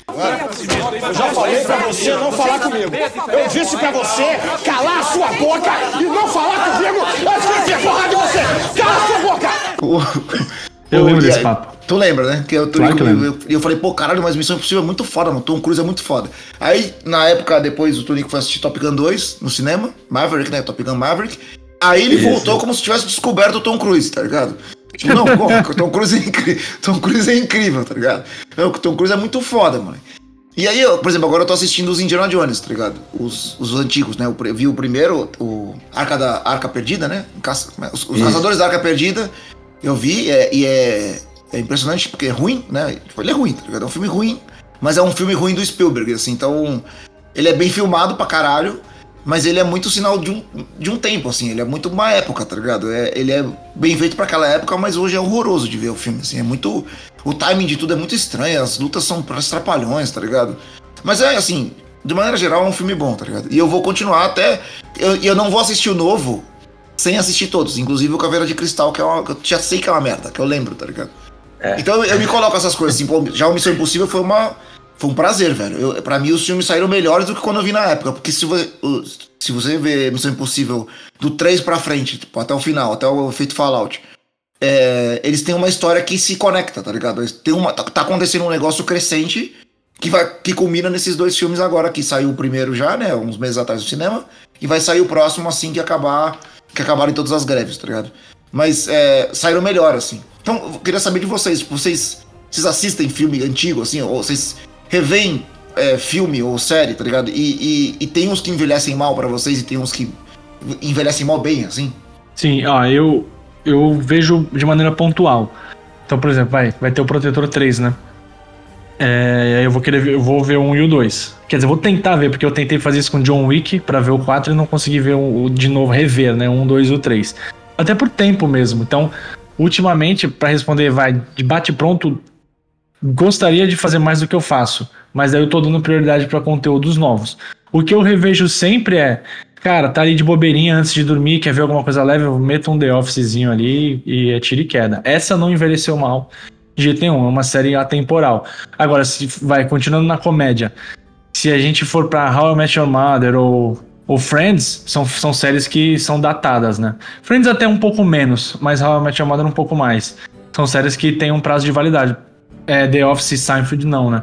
Eu já falei pra você não falar comigo. Eu disse pra você calar a sua boca e não falar comigo antes de eu enfiar porrada em você. Cala a sua boca! Eu lembro desse papo. Tu lembra, né? Que eu, Claro que eu eu, eu, falei, pô, caralho, mas Missão Impossível é muito foda, mano. Tom Cruise é muito foda. Aí, na época, depois o Tonico foi assistir Top Gun 2 no cinema. Maverick, né? Top Gun Maverick. Aí ele voltou como se tivesse descoberto o Tom Cruise, tá ligado? Tipo, não, o <laughs> Tom Cruise é incrível. Tom Cruise é incrível, tá ligado? Não, o Tom Cruise é muito foda, mano. E aí, eu, por exemplo, agora eu tô assistindo os Indiana Jones, tá ligado? Os, os antigos, né? Eu vi o primeiro, o Arca da Arca Perdida, né? Caça- Os, os Caçadores da Arca Perdida, eu vi, é- e é, é impressionante porque é ruim, né? Tipo, ele é ruim, tá ligado? É um filme ruim, mas é um filme ruim do Spielberg, assim. Então, ele é bem filmado pra caralho, mas ele é muito sinal de um, de um tempo, assim. Ele é muito uma época, tá ligado? É, ele é bem feito pra aquela época, mas hoje é horroroso de ver o filme, assim. É muito... O timing de tudo é muito estranho, as lutas são parece trapalhões, tá ligado? Mas é, assim, de maneira geral é um filme bom, tá ligado? E eu vou continuar até... Eu, eu não vou assistir o novo sem assistir todos, inclusive o Caveira de Cristal, que, é uma, que eu já sei que é uma merda, que eu lembro, tá ligado? Então eu, eu me coloco essas coisas, assim, pô, já o Missão Impossível foi uma... Foi um prazer, velho. Eu, pra mim, os filmes saíram melhores do que quando eu vi na época. Porque se você, se você vê Missão Impossível do 3 pra frente, tipo, até o final, até o efeito Fallout, é, eles têm uma história que se conecta, tá ligado? Eles têm uma, tá, tá acontecendo um negócio crescente que, vai, que culmina nesses dois filmes agora, que saiu o primeiro já, né? Uns meses atrás no cinema, e vai sair o próximo assim que acabar. Que acabarem todas as greves, tá ligado? Mas é, saíram melhor, assim. Então, eu queria saber de vocês, tipo, vocês, vocês assistem filme antigo, assim, ou vocês revêem é, filme ou série, tá ligado? E, e, e tem uns que envelhecem mal pra vocês e tem uns que envelhecem mal bem, assim? Sim, ó, eu, eu vejo de maneira pontual. Então, por exemplo, vai, vai ter o Protetor 3, né? É, eu vou querer ver, eu vou ver o 1 e o 2. Quer dizer, eu vou tentar ver, porque eu tentei fazer isso com John Wick pra ver o 4 e não consegui ver o, de novo, rever, né? O 1, 2 e o 3. Até por tempo mesmo. Então, ultimamente, pra responder, vai, de bate pronto, gostaria de fazer mais do que eu faço. Mas aí eu tô dando prioridade pra conteúdos novos. O que eu revejo sempre é, cara, tá ali de bobeirinha antes de dormir, quer ver alguma coisa leve, eu meto um The Officezinho ali e é tiro e queda. Essa não envelheceu mal de jeito nenhum, é uma série atemporal. Agora, se vai, continuando na comédia, se a gente for pra How I Met Your Mother ou o Friends são, são séries que são datadas, né? Friends até um pouco menos, mas How I Met Your Mother um pouco mais. São séries que têm um prazo de validade. É, The Office e Seinfeld não, né?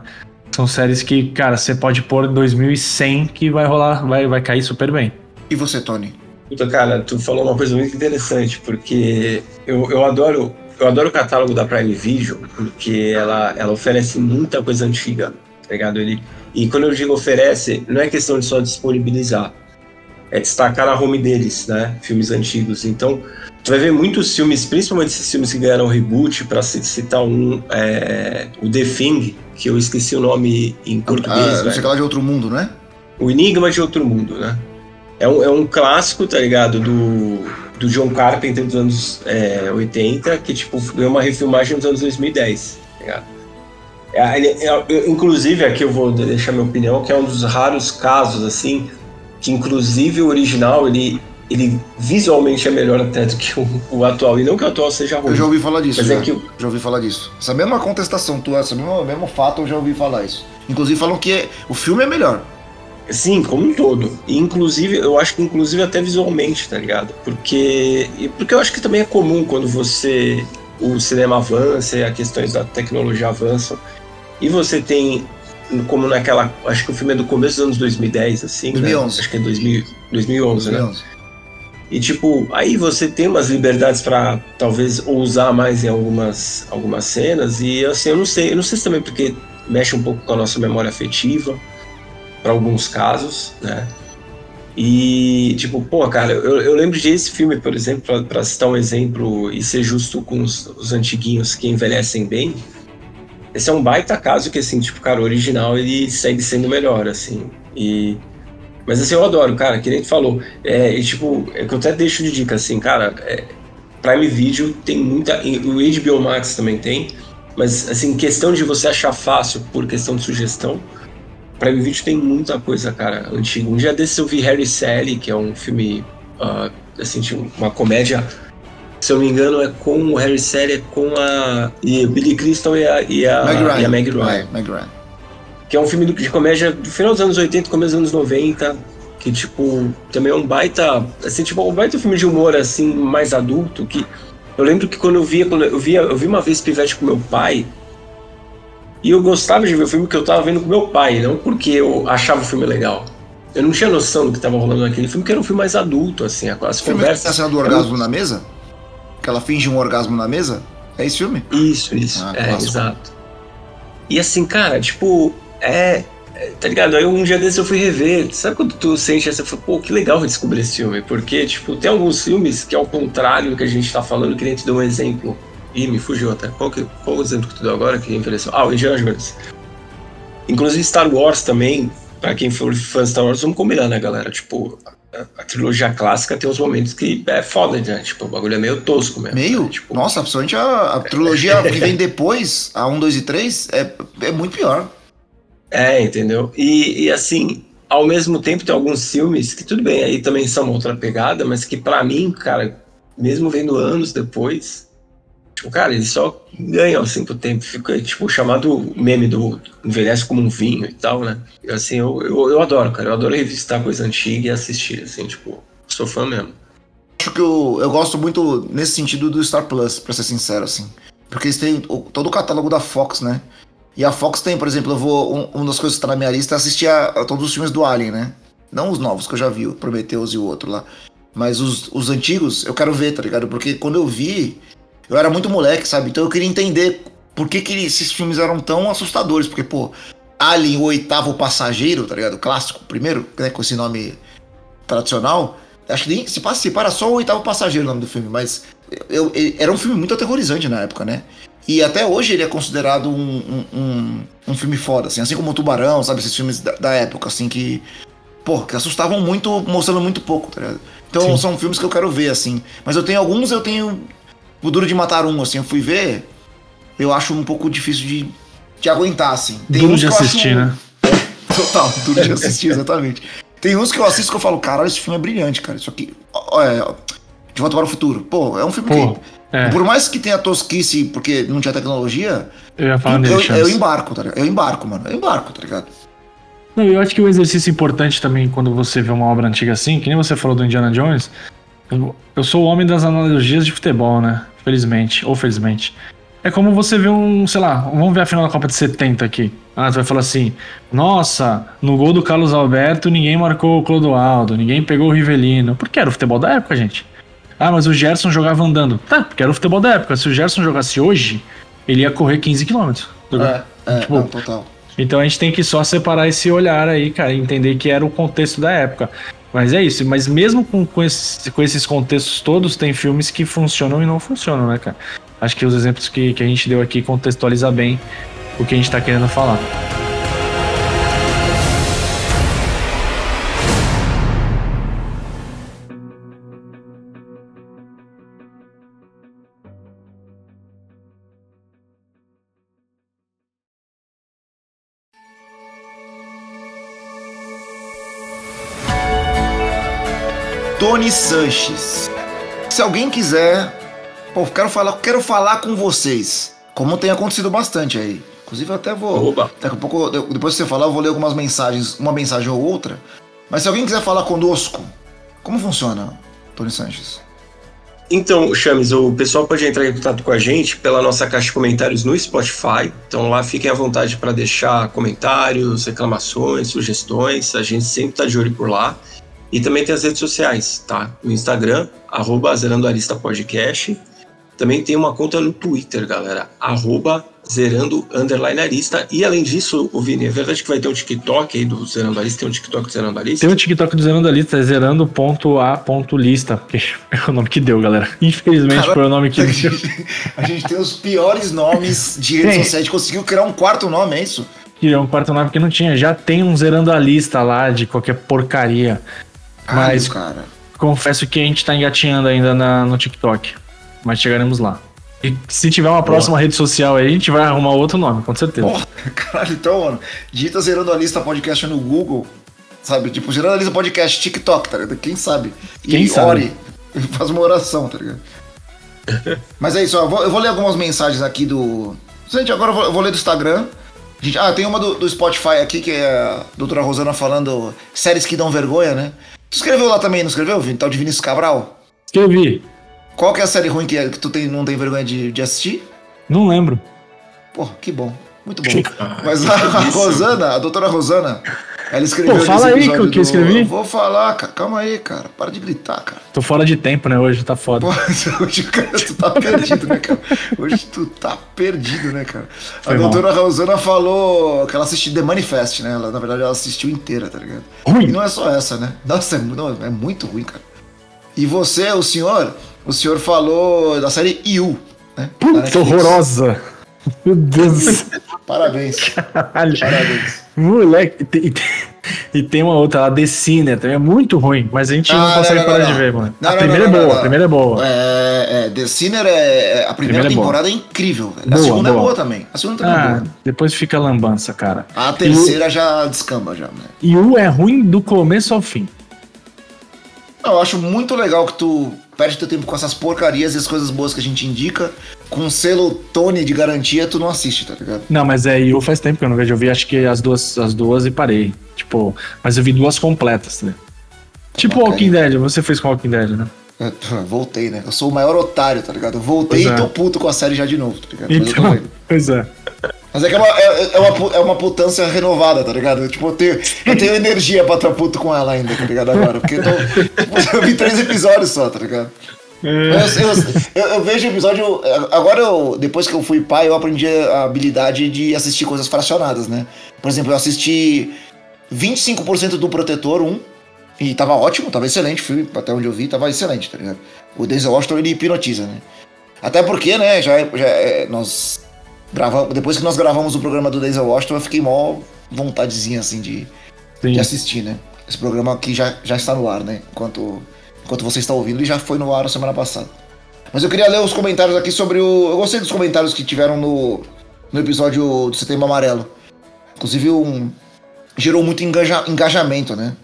São séries que, cara, você pode pôr em 2100 que vai rolar, vai, vai cair super bem. E você, Tony? Puta, cara, tu falou uma coisa muito interessante, porque eu, eu adoro eu adoro o catálogo da Prime Video, porque ela, ela oferece muita coisa antiga, tá ligado? Ele, e quando eu digo oferece, não é questão de só disponibilizar, é destacar na home deles, né? Filmes antigos. Então, tu vai ver muitos filmes, principalmente esses filmes que ganharam reboot, para citar um, é, o The Thing, que eu esqueci o nome em português. Ah, não sei que lá de outro mundo, né? O Enigma de Outro Mundo, né? É um, é um clássico, tá ligado? Do, do John Carpenter dos anos é, 80, que tipo, ganhou uma refilmagem nos anos 2010, tá? É, ele, é, eu, inclusive, aqui eu vou deixar minha opinião, que é um dos raros casos, assim, que inclusive o original, ele, ele visualmente é melhor até do que o, o atual. E não que o atual seja ruim. Eu já ouvi falar disso. Mas já, é que já ouvi falar disso. Essa mesma contestação tua, esse mesmo, mesmo fato, eu já ouvi falar isso. Inclusive falam que é- o filme é melhor. Sim, como um todo. E, inclusive, eu acho que inclusive até visualmente, tá ligado? Porque. E porque eu acho que também é comum quando você. O cinema avança e as questões da tecnologia avançam. E você tem. Como naquela. Acho que o filme é do começo dos anos 2010, assim. né? 2011. Acho que é 2000, 2011, né? 2011. E tipo, aí você tem umas liberdades pra talvez ousar mais em algumas, algumas cenas. E assim, eu não sei, eu não sei se também porque mexe um pouco com a nossa memória afetiva, pra alguns casos, né? E tipo, pô, cara, eu, eu lembro de esse filme, por exemplo, pra citar um exemplo e ser justo com os, os antiguinhos que envelhecem bem. Esse é um baita caso que, assim, tipo, cara, o original ele segue sendo melhor, assim. E. Mas assim, eu adoro, cara, que nem tu falou. É, e, tipo, é que eu até deixo de dica, assim, cara, é, Prime Video tem muita. O HBO Max também tem. Mas, assim, questão de você achar fácil por questão de sugestão, Prime Video tem muita coisa, cara, antiga. Um dia desses eu vi Harry Sally, que é um filme, ah, assim, tipo, uma comédia. Se eu não me engano, é com o Harry Sally, é com a. E Billy Crystal e a, e a, Meg Ryan. e a Meg Ryan É, Meg Ryan. que é um filme de comédia do final dos anos 80, começo dos anos 90, que, tipo, também é um baita, assim, tipo, um baita filme de humor, assim, mais adulto, que eu lembro que quando eu via, quando eu via, eu vi uma vez Pivete com meu pai, e eu gostava de ver o filme que eu tava vendo com meu pai, não porque eu achava o filme legal. Eu não tinha noção do que tava rolando naquele filme, que era um filme mais adulto, assim, as O que tem a conversas... cena do orgasmo na mesa? Que ela finge um orgasmo na mesa? É esse filme? Isso, isso. Ah, é, clássico. exato. E assim, cara, tipo, é, é, Tá ligado? Aí um dia desses eu fui rever. Sabe quando tu sente essa. Pô, que legal descobrir esse filme. Porque, tipo, tem alguns filmes que, ao contrário do que a gente tá falando, que nem te deu um exemplo. Ih, me fugiu até. Qual, que, qual o exemplo que tu deu agora que envelheceu? Ah, o Indiana Jones. Inclusive Star Wars também. Pra quem for fã de Star Wars, vamos combinar, né, galera? Tipo, a, a trilogia clássica tem uns momentos que é foda, né? Tipo, o bagulho é meio tosco mesmo. Meio? né? Tipo, Nossa, principalmente a, a trilogia que vem depois, a 1, 2 e 3, é, é muito pior. É, entendeu? E, e, assim, ao mesmo tempo tem alguns filmes que tudo bem, aí também são outra pegada, mas que pra mim, cara, mesmo vendo anos depois, cara, eles só ganham assim pro tempo. Fica, tipo, chamado meme do envelhece como um vinho e tal, né? E, assim, eu, eu, eu adoro, cara. Eu adoro revisitar coisa antiga e assistir, assim, tipo, sou fã mesmo. Acho que eu, eu gosto muito nesse sentido do Star Plus, pra ser sincero, assim. Porque eles têm o- todo o catálogo da Fox, né? E a Fox tem, por exemplo, eu vou. Um, uma das coisas que tá na minha lista é assistir a, a todos os filmes do Alien, né? Não os novos que eu já vi, o Prometheus e o outro lá. Mas os, os antigos eu quero ver, tá ligado? Porque quando eu vi, eu era muito moleque, sabe? Então eu queria entender por que, que esses filmes eram tão assustadores. Porque, pô, Alien, o oitavo passageiro, tá ligado? Clássico, primeiro, né? Com esse nome tradicional. Acho que nem se passa, se para só o oitavo passageiro o nome do filme, mas eu, eu- era um filme muito aterrorizante na época, né? E até hoje ele é considerado um, um, um, um filme foda, assim, assim como o Tubarão, sabe? Esses filmes da, da época, assim, que. Pô, que assustavam muito, mostrando muito pouco, tá ligado? Então Sim. são filmes que eu quero ver, assim. Mas eu tenho alguns, eu tenho. O Duro de Matar um, assim, eu fui ver. Eu acho um pouco difícil de, de aguentar, assim. Tem Duro de eu acho- assistir, né? <laughs> Total, duro de assistir, exatamente. Tem uns que eu assisto que eu falo, caralho, esse filme é brilhante, cara. Isso aqui. é, de volta para o futuro. Pô, é um filme Pô, que. é. Por mais que tenha tosquice, porque não tinha tecnologia, Eu ia falar eu, eu, Chance. embarco, tá ligado? Eu embarco, mano. Eu embarco, tá ligado? Não, eu acho que o exercício importante também quando você vê uma obra antiga assim, que nem você falou do Indiana Jones, eu, eu sou o homem das analogias de futebol, né? Felizmente, ou felizmente. É como você vê um, sei lá, vamos ver a final da Copa de 70 aqui. Ah, você vai falar assim: nossa, no gol do Carlos Alberto ninguém marcou o Clodoaldo, ninguém pegou o Rivelino. Porque era o futebol da época, gente. Ah, mas o Gerson jogava andando. Tá, porque era o futebol da época. Se o Gerson jogasse hoje, ele ia correr 15 km. É, é, Tipo, não, total. Então a gente tem que só separar esse olhar aí, cara, e entender que era o contexto da época. Mas é isso, mas mesmo com, com, esses, com esses contextos todos, tem filmes que funcionam e não funcionam, né, cara? Acho que os exemplos que, que a gente deu aqui contextualiza bem o que a gente tá querendo falar. Tony Sanches. Se alguém quiser, pô, quero falar, quero falar com vocês. Como tem acontecido bastante aí. Inclusive eu até vou. Oba. Daqui a pouco, depois que você falar, eu vou ler algumas mensagens, uma mensagem ou outra. Mas se alguém quiser falar conosco, como funciona, Tony Sanches? Então, Chames, o pessoal pode entrar em contato com a gente pela nossa caixa de comentários no Spotify. Então lá fiquem à vontade para deixar comentários, reclamações, sugestões. A gente sempre está de olho por lá. E também tem as redes sociais, tá? No Instagram, arroba Zerando Arista Podcast. Também tem uma conta no Twitter, galera, arroba Zerando Underline Arista. E além disso, o Vini, é verdade que vai ter um TikTok aí do Zerando Arista? Tem um TikTok do Zerando Arista? Tem o TikTok do Zerando a Lista, é zerando.a.lista, que <laughs> é o nome que deu, galera. Infelizmente Cara, foi o nome que a deu. gente, a gente tem os piores nomes de redes sociais. A gente conseguiu criar um quarto nome, é isso? É um quarto nome que não tinha. Já tem um Zerando a Lista lá de qualquer porcaria. Mas cara. confesso que a gente tá engatinhando ainda na- no TikTok. Mas chegaremos lá. E se tiver uma próxima rede social aí, a gente vai arrumar outro nome, com certeza. Porra, <laughs> caralho, então, mano, digita Zerando a Lista Podcast no Google, sabe? Tipo, Zerando a Lista Podcast TikTok, tá ligado? Quem sabe? E Quem sabe? ore, <laughs> faz uma oração, tá ligado? <laughs> Mas é isso, ó, eu vou, ler algumas mensagens aqui do... Gente, agora eu vou, eu vou ler do Instagram. Gente, ah, tem uma do, do Spotify aqui, que é a doutora Rosana falando séries que dão vergonha, né? Tu escreveu lá também, não escreveu, Vini? Tal de Vinícius Cabral? Escrevi. Qual que é a série ruim que, que tu tem, não tem vergonha de, de assistir? Não lembro. Porra, que bom. Muito bom. Mas a, a Rosana, a doutora Rosana, ela escreveu. Pô, fala aí que eu- do- escrevi. Eu vou falar, cara. Calma aí, cara. Para de gritar, cara. Tô fora de tempo, né? Hoje tá foda. Pô, <laughs> hoje, cara, tu tá perdido, né, cara? Hoje tu tá perdido, né, cara? Foi a mal. doutora Rosana falou que ela assistiu The Manifest, né? Ela, na verdade, ela assistiu inteira, tá ligado? Ruim. E não é só essa, né? Nossa, é, não, é muito ruim, cara. E você, o senhor, o senhor falou da série You, né? Puta, horrorosa. Meu Deus. Parabéns. Caralho. Parabéns. Moleque, e tem, <laughs> e tem- uma outra, a The Sinner, também é muito ruim, mas a gente não, Ah, consegue não, parar não, de não. ver, mano. Não, a não, primeira não, não, é boa, não. a primeira é boa. É, é, The Sinner é. A primeira Primeira é boa. temporada é incrível, velho. A Boa, segunda é boa. boa também. A segunda também é Ah, boa. depois fica lambança, cara. A terceira já descamba já, né? E o é ruim do começo ao fim. Não, eu acho muito legal que tu perde teu tempo com essas porcarias e as coisas boas que a gente indica. Com selo Tony de garantia, tu não assiste, tá ligado? Não, mas é, eu faz tempo que eu não vejo. Eu vi acho que as duas, as duas e parei. Tipo, mas eu vi duas completas, né? Tipo bacana. Walking Dead, você fez com Walking Dead, né? Eu tô- voltei, né? Eu sou o maior otário, tá ligado? Eu voltei Pois e é. tô puto com a série já de novo, tá ligado? Então, <laughs> pois é. Mas é que é uma, é, é uma, é uma putância renovada, tá ligado? Tipo, eu tenho, eu tenho energia pra estar puto com ela ainda, tá ligado? Agora. Porque eu, tô, tipo, eu vi três episódios só, tá ligado? Mas Eu, eu, eu- vejo episódio. Agora, eu, depois que eu fui pai, eu aprendi a habilidade de assistir coisas fracionadas, né? Por exemplo, eu assisti 25% do Protetor 1. E tava ótimo, tava excelente. Fui até onde eu vi, tava excelente, tá ligado? O Denzel Washington ele hipnotiza, né? Até porque, né, já, é- já é- nós gravamos. Depois que nós gravamos o programa do Denzel Washington, eu fiquei mó vontadezinha assim de, de assistir, né? Esse programa aqui já, já está no ar, né? Enquanto, enquanto você está ouvindo, ele já foi no ar a semana passada. Mas eu queria ler os comentários aqui sobre o. Eu gostei dos comentários que tiveram no, no episódio do Setembro Amarelo. Inclusive, um, gerou muito engaja- engajamento, né?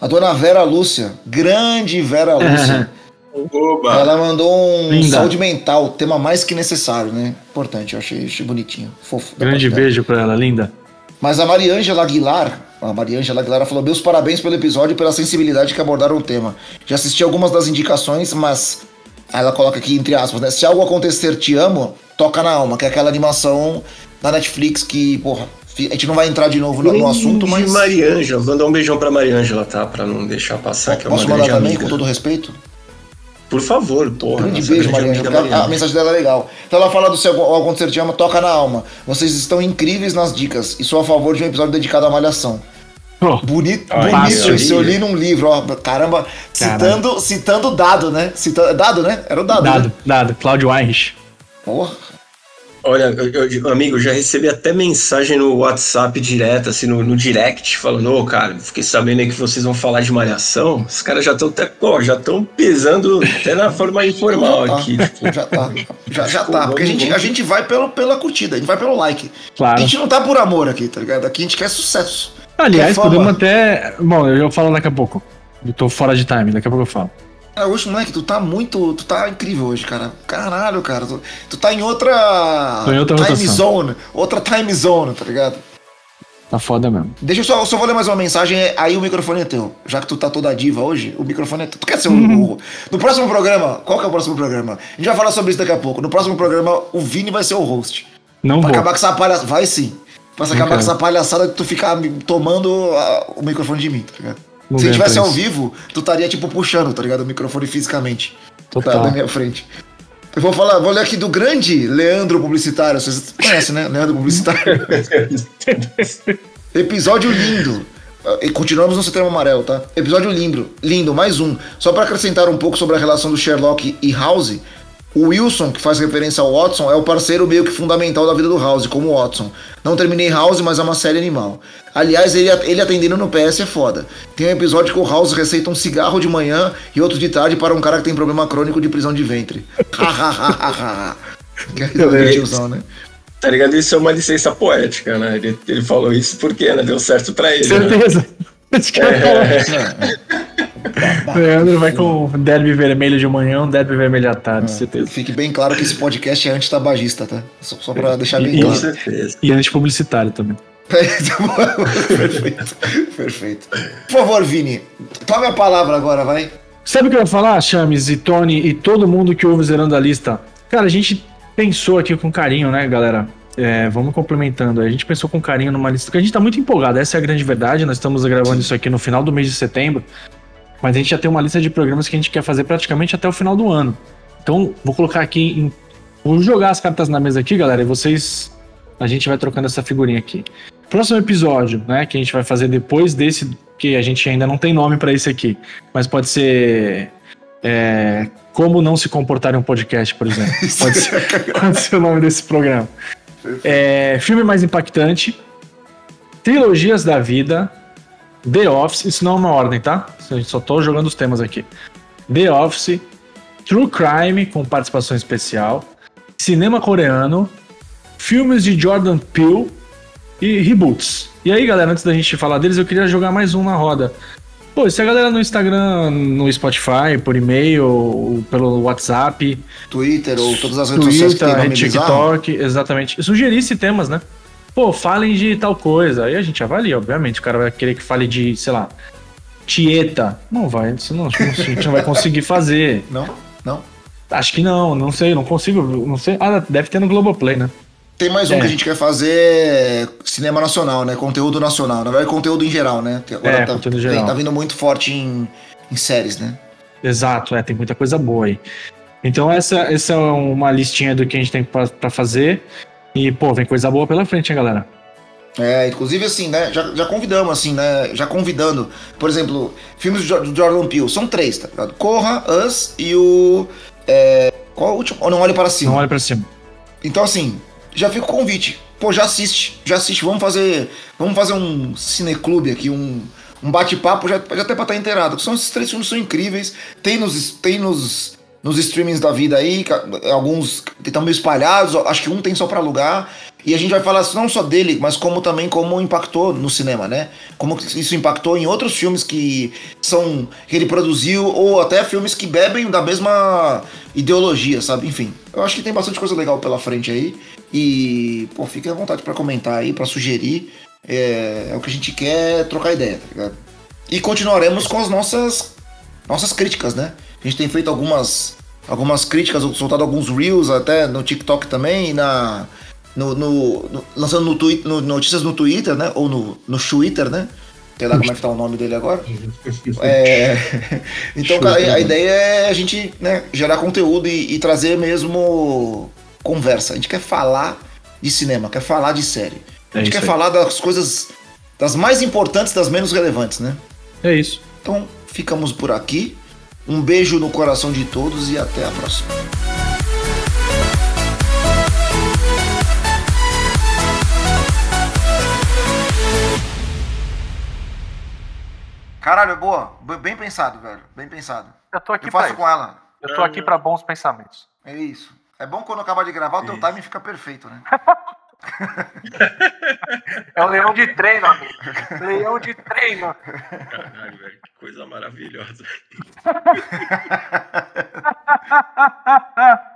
A dona Vera Lúcia, grande Vera Lúcia, <laughs> Oba! ela mandou um Linda. saúde mental, tema mais que necessário, né? Importante, eu achei, achei bonitinho, fofo. Grande beijo pra ela, linda. Mas a Mariângela Aguilar, A Mariângela Aguilar falou: Meus parabéns pelo episódio e pela sensibilidade que abordaram o tema. Já assisti algumas das indicações, mas. Ela coloca aqui entre aspas, né? Se algo acontecer, te amo, toca na alma, que é aquela animação da Netflix que, porra, a gente não vai entrar de novo no, no assunto, mas. Mariângela, mandar um beijão pra Mariângela, tá? Pra não deixar passar, que é uma Posso grande mandar também, amiga. com todo respeito? Por favor, porra. Grande nossa beijo, grande Mariana. porque a- A Mariana. mensagem dela é legal. Então ela fala do seu ao acontecer te ama, toca na alma. Vocês estão incríveis nas dicas e sou a favor de um episódio dedicado à malhação. Bonito, Ai, bonito isso. Eu li num livro, ó. Caramba, citando, citando dado, né? Cita, dado, né? Era o dado. dado, Né? dado. Claudio Heinrich. Porra. Olha, eu, eu- amigo, eu já recebi até mensagem no WhatsApp direto, assim, no, no direct, falando, ô, cara, fiquei sabendo aí que vocês vão falar de malhação. Os caras já estão até, pô, já estão pesando até na forma informal Já tá, aqui. Tipo, já tá. Já, já Pô, tá. Porque a gente, a gente vai pelo, pela curtida, a gente vai pelo like. Claro. A gente não tá por amor aqui, tá ligado? Aqui a gente quer sucesso. Aliás, Quer podemos até. Bom, eu falo daqui a pouco. Eu tô fora de time, daqui a pouco eu falo. É, hoje, moleque, tu tá muito. Tu tá incrível hoje, cara. Caralho, cara. Tu, tu tá em outra. Tô em outra time rotação. zone. Outra time zone, tá ligado? Tá foda mesmo. Deixa eu só, eu só vou ler mais uma mensagem, aí o microfone é teu. Já que tu tá toda diva hoje, o microfone é teu. Tu quer ser o. Uhum. o- No próximo programa, qual que é o próximo programa? A gente vai falar sobre isso daqui a pouco. No próximo programa, o Vini vai ser o host. Não Pra vou. acabar com essa palhaçada. Vai sim. Pra acabar com quero. essa palhaçada de tu ficar tomando ah, o microfone de mim, tá ligado? Não Se tivesse ao vivo, tu estaria, tipo, puxando, tá ligado? O microfone fisicamente. Total. Tá na minha frente. Eu vou falar, vou ler aqui do grande Leandro Publicitário. Vocês conhecem, né? Leandro Publicitário. <laughs> Episódio lindo. E continuamos no Setembro Amarelo, tá? Episódio lindo, lindo, mais um. Só pra acrescentar um pouco sobre a relação do Sherlock e House, o Wilson, que faz referência ao Watson, é o parceiro meio que fundamental da vida do House, como o Watson. Não terminei House, mas é uma série animal. Aliás, ele, ele atendendo no PS é foda. Tem um episódio que o House receita um cigarro de manhã e outro de tarde para um cara que tem problema crônico de prisão de ventre. Hahaha. Que é tiozão, né? tá ligado? Isso é uma licença poética, né? Ele, ele falou isso porque, né? Deu certo pra ele. né? Certeza. Cara É. Leandro vai com derby vermelho de manhã, um derby vermelho à tarde, certeza. Fique bem claro que esse podcast é anti-tabagista, tá? Só, só pra deixar bem E- Com claro. certeza. E antipublicitário também. <laughs> perfeito, perfeito. Por favor, Vini, tome a palavra agora, vai. Sabe o que eu ia falar, Chames e Tony e todo mundo que ouve zerando a lista? Cara, a gente pensou aqui com carinho, né, galera? É, vamos complementando. A gente pensou com carinho numa lista, porque a gente tá muito empolgado, essa é a grande verdade. Nós estamos gravando isso aqui no final do mês de setembro, mas a gente já tem uma lista de programas que a gente quer fazer praticamente até o final do ano. Então, vou colocar aqui em. Vou jogar as cartas na mesa aqui, galera, e vocês. A gente vai trocando essa figurinha aqui. Próximo episódio, né, que a gente vai fazer depois desse, que a gente ainda não tem nome pra esse aqui, mas pode ser é, como não se comportar em um podcast, por exemplo. <laughs> Pode ser, pode ser o nome desse programa. É, filme mais impactante, trilogias da vida, The Office, isso não é uma ordem, tá? Eu só tô jogando os temas aqui. The Office, True Crime com participação especial, cinema coreano, filmes de Jordan Peele e reboots. E aí, galera, antes da gente falar deles, eu queria jogar mais um na roda. Pô, se a galera no Instagram, no Spotify, por e-mail, ou pelo WhatsApp, Twitter ou todas as redes sociais que tem Twitter, bizarro. TikTok, exatamente. Sugerisse temas, né? Pô, falem de tal coisa. Aí a gente avalia, obviamente. O cara vai querer que fale de, sei lá, Tieta. Não vai, isso não, a gente não vai conseguir fazer. <laughs> Não? Não? Acho que não, não sei, não consigo, não sei. Ah, deve ter no Globoplay, né? Tem mais um É. que a gente quer fazer cinema nacional, né? Conteúdo nacional. Na verdade, conteúdo em geral, né? Que agora É, tá, conteúdo tem- geral. tá vindo muito forte em, em séries, né? Exato, é, tem muita coisa boa aí. Então essa, essa é uma listinha do que a gente tem pra fazer. E, pô, vem coisa boa pela frente, hein, galera? É, inclusive assim, né? Já, já convidamos, assim, né? Já convidando. Por exemplo, filmes do, Jo- do Jordan Peele. São três, tá ligado? Corra, Us e o. é, qual é o último? Ou Não Olhe Para Cima. Não olha pra cima. Então, assim, já fica o convite. Pô, já assiste, já assiste. Vamos fazer, vamos fazer um cineclube aqui, um, um bate-papo, já, já até pra estar inteirado. São esses três filmes são incríveis. Tem nos, tem nos, nos streamings da vida aí, alguns estão meio espalhados. Acho que um tem só pra alugar. E a gente vai falar não só dele, mas como também como impactou no cinema, né? Como isso impactou em outros filmes que são que ele produziu ou até filmes que bebem da mesma ideologia, sabe? Enfim, eu acho que tem bastante coisa legal pela frente aí. E, pô, fique à vontade pra comentar aí, pra sugerir. É, é o que a gente quer trocar ideia, tá ligado? E continuaremos com as nossas, nossas críticas, né? A gente tem feito algumas, algumas críticas, soltado alguns reels até no TikTok também, na, no, no- no- lançando no Twitter, no- notícias no Twitter, né? Ou no, no Twitter, né? Sei lá como é que tá o nome dele agora. É, <laughs> então, cara, a ideia é a gente né, gerar conteúdo e, e trazer mesmo conversa. A gente quer falar de cinema, quer falar de série. A É gente isso quer aí. falar das coisas, das mais importantes, das menos relevantes, né? É isso. Então, ficamos por aqui. Um beijo no coração de todos e até a próxima. Caralho, é boa. Bem pensado, velho. Bem pensado. Eu tô aqui Eu faço pra com isso. ela. Eu tô aqui pra bons pensamentos. É isso. É bom quando acabar de gravar, o teu timing fica perfeito, né? <laughs> É o leão de treino, amigo. Leão de treino. Caralho, velho, que coisa maravilhosa. <laughs>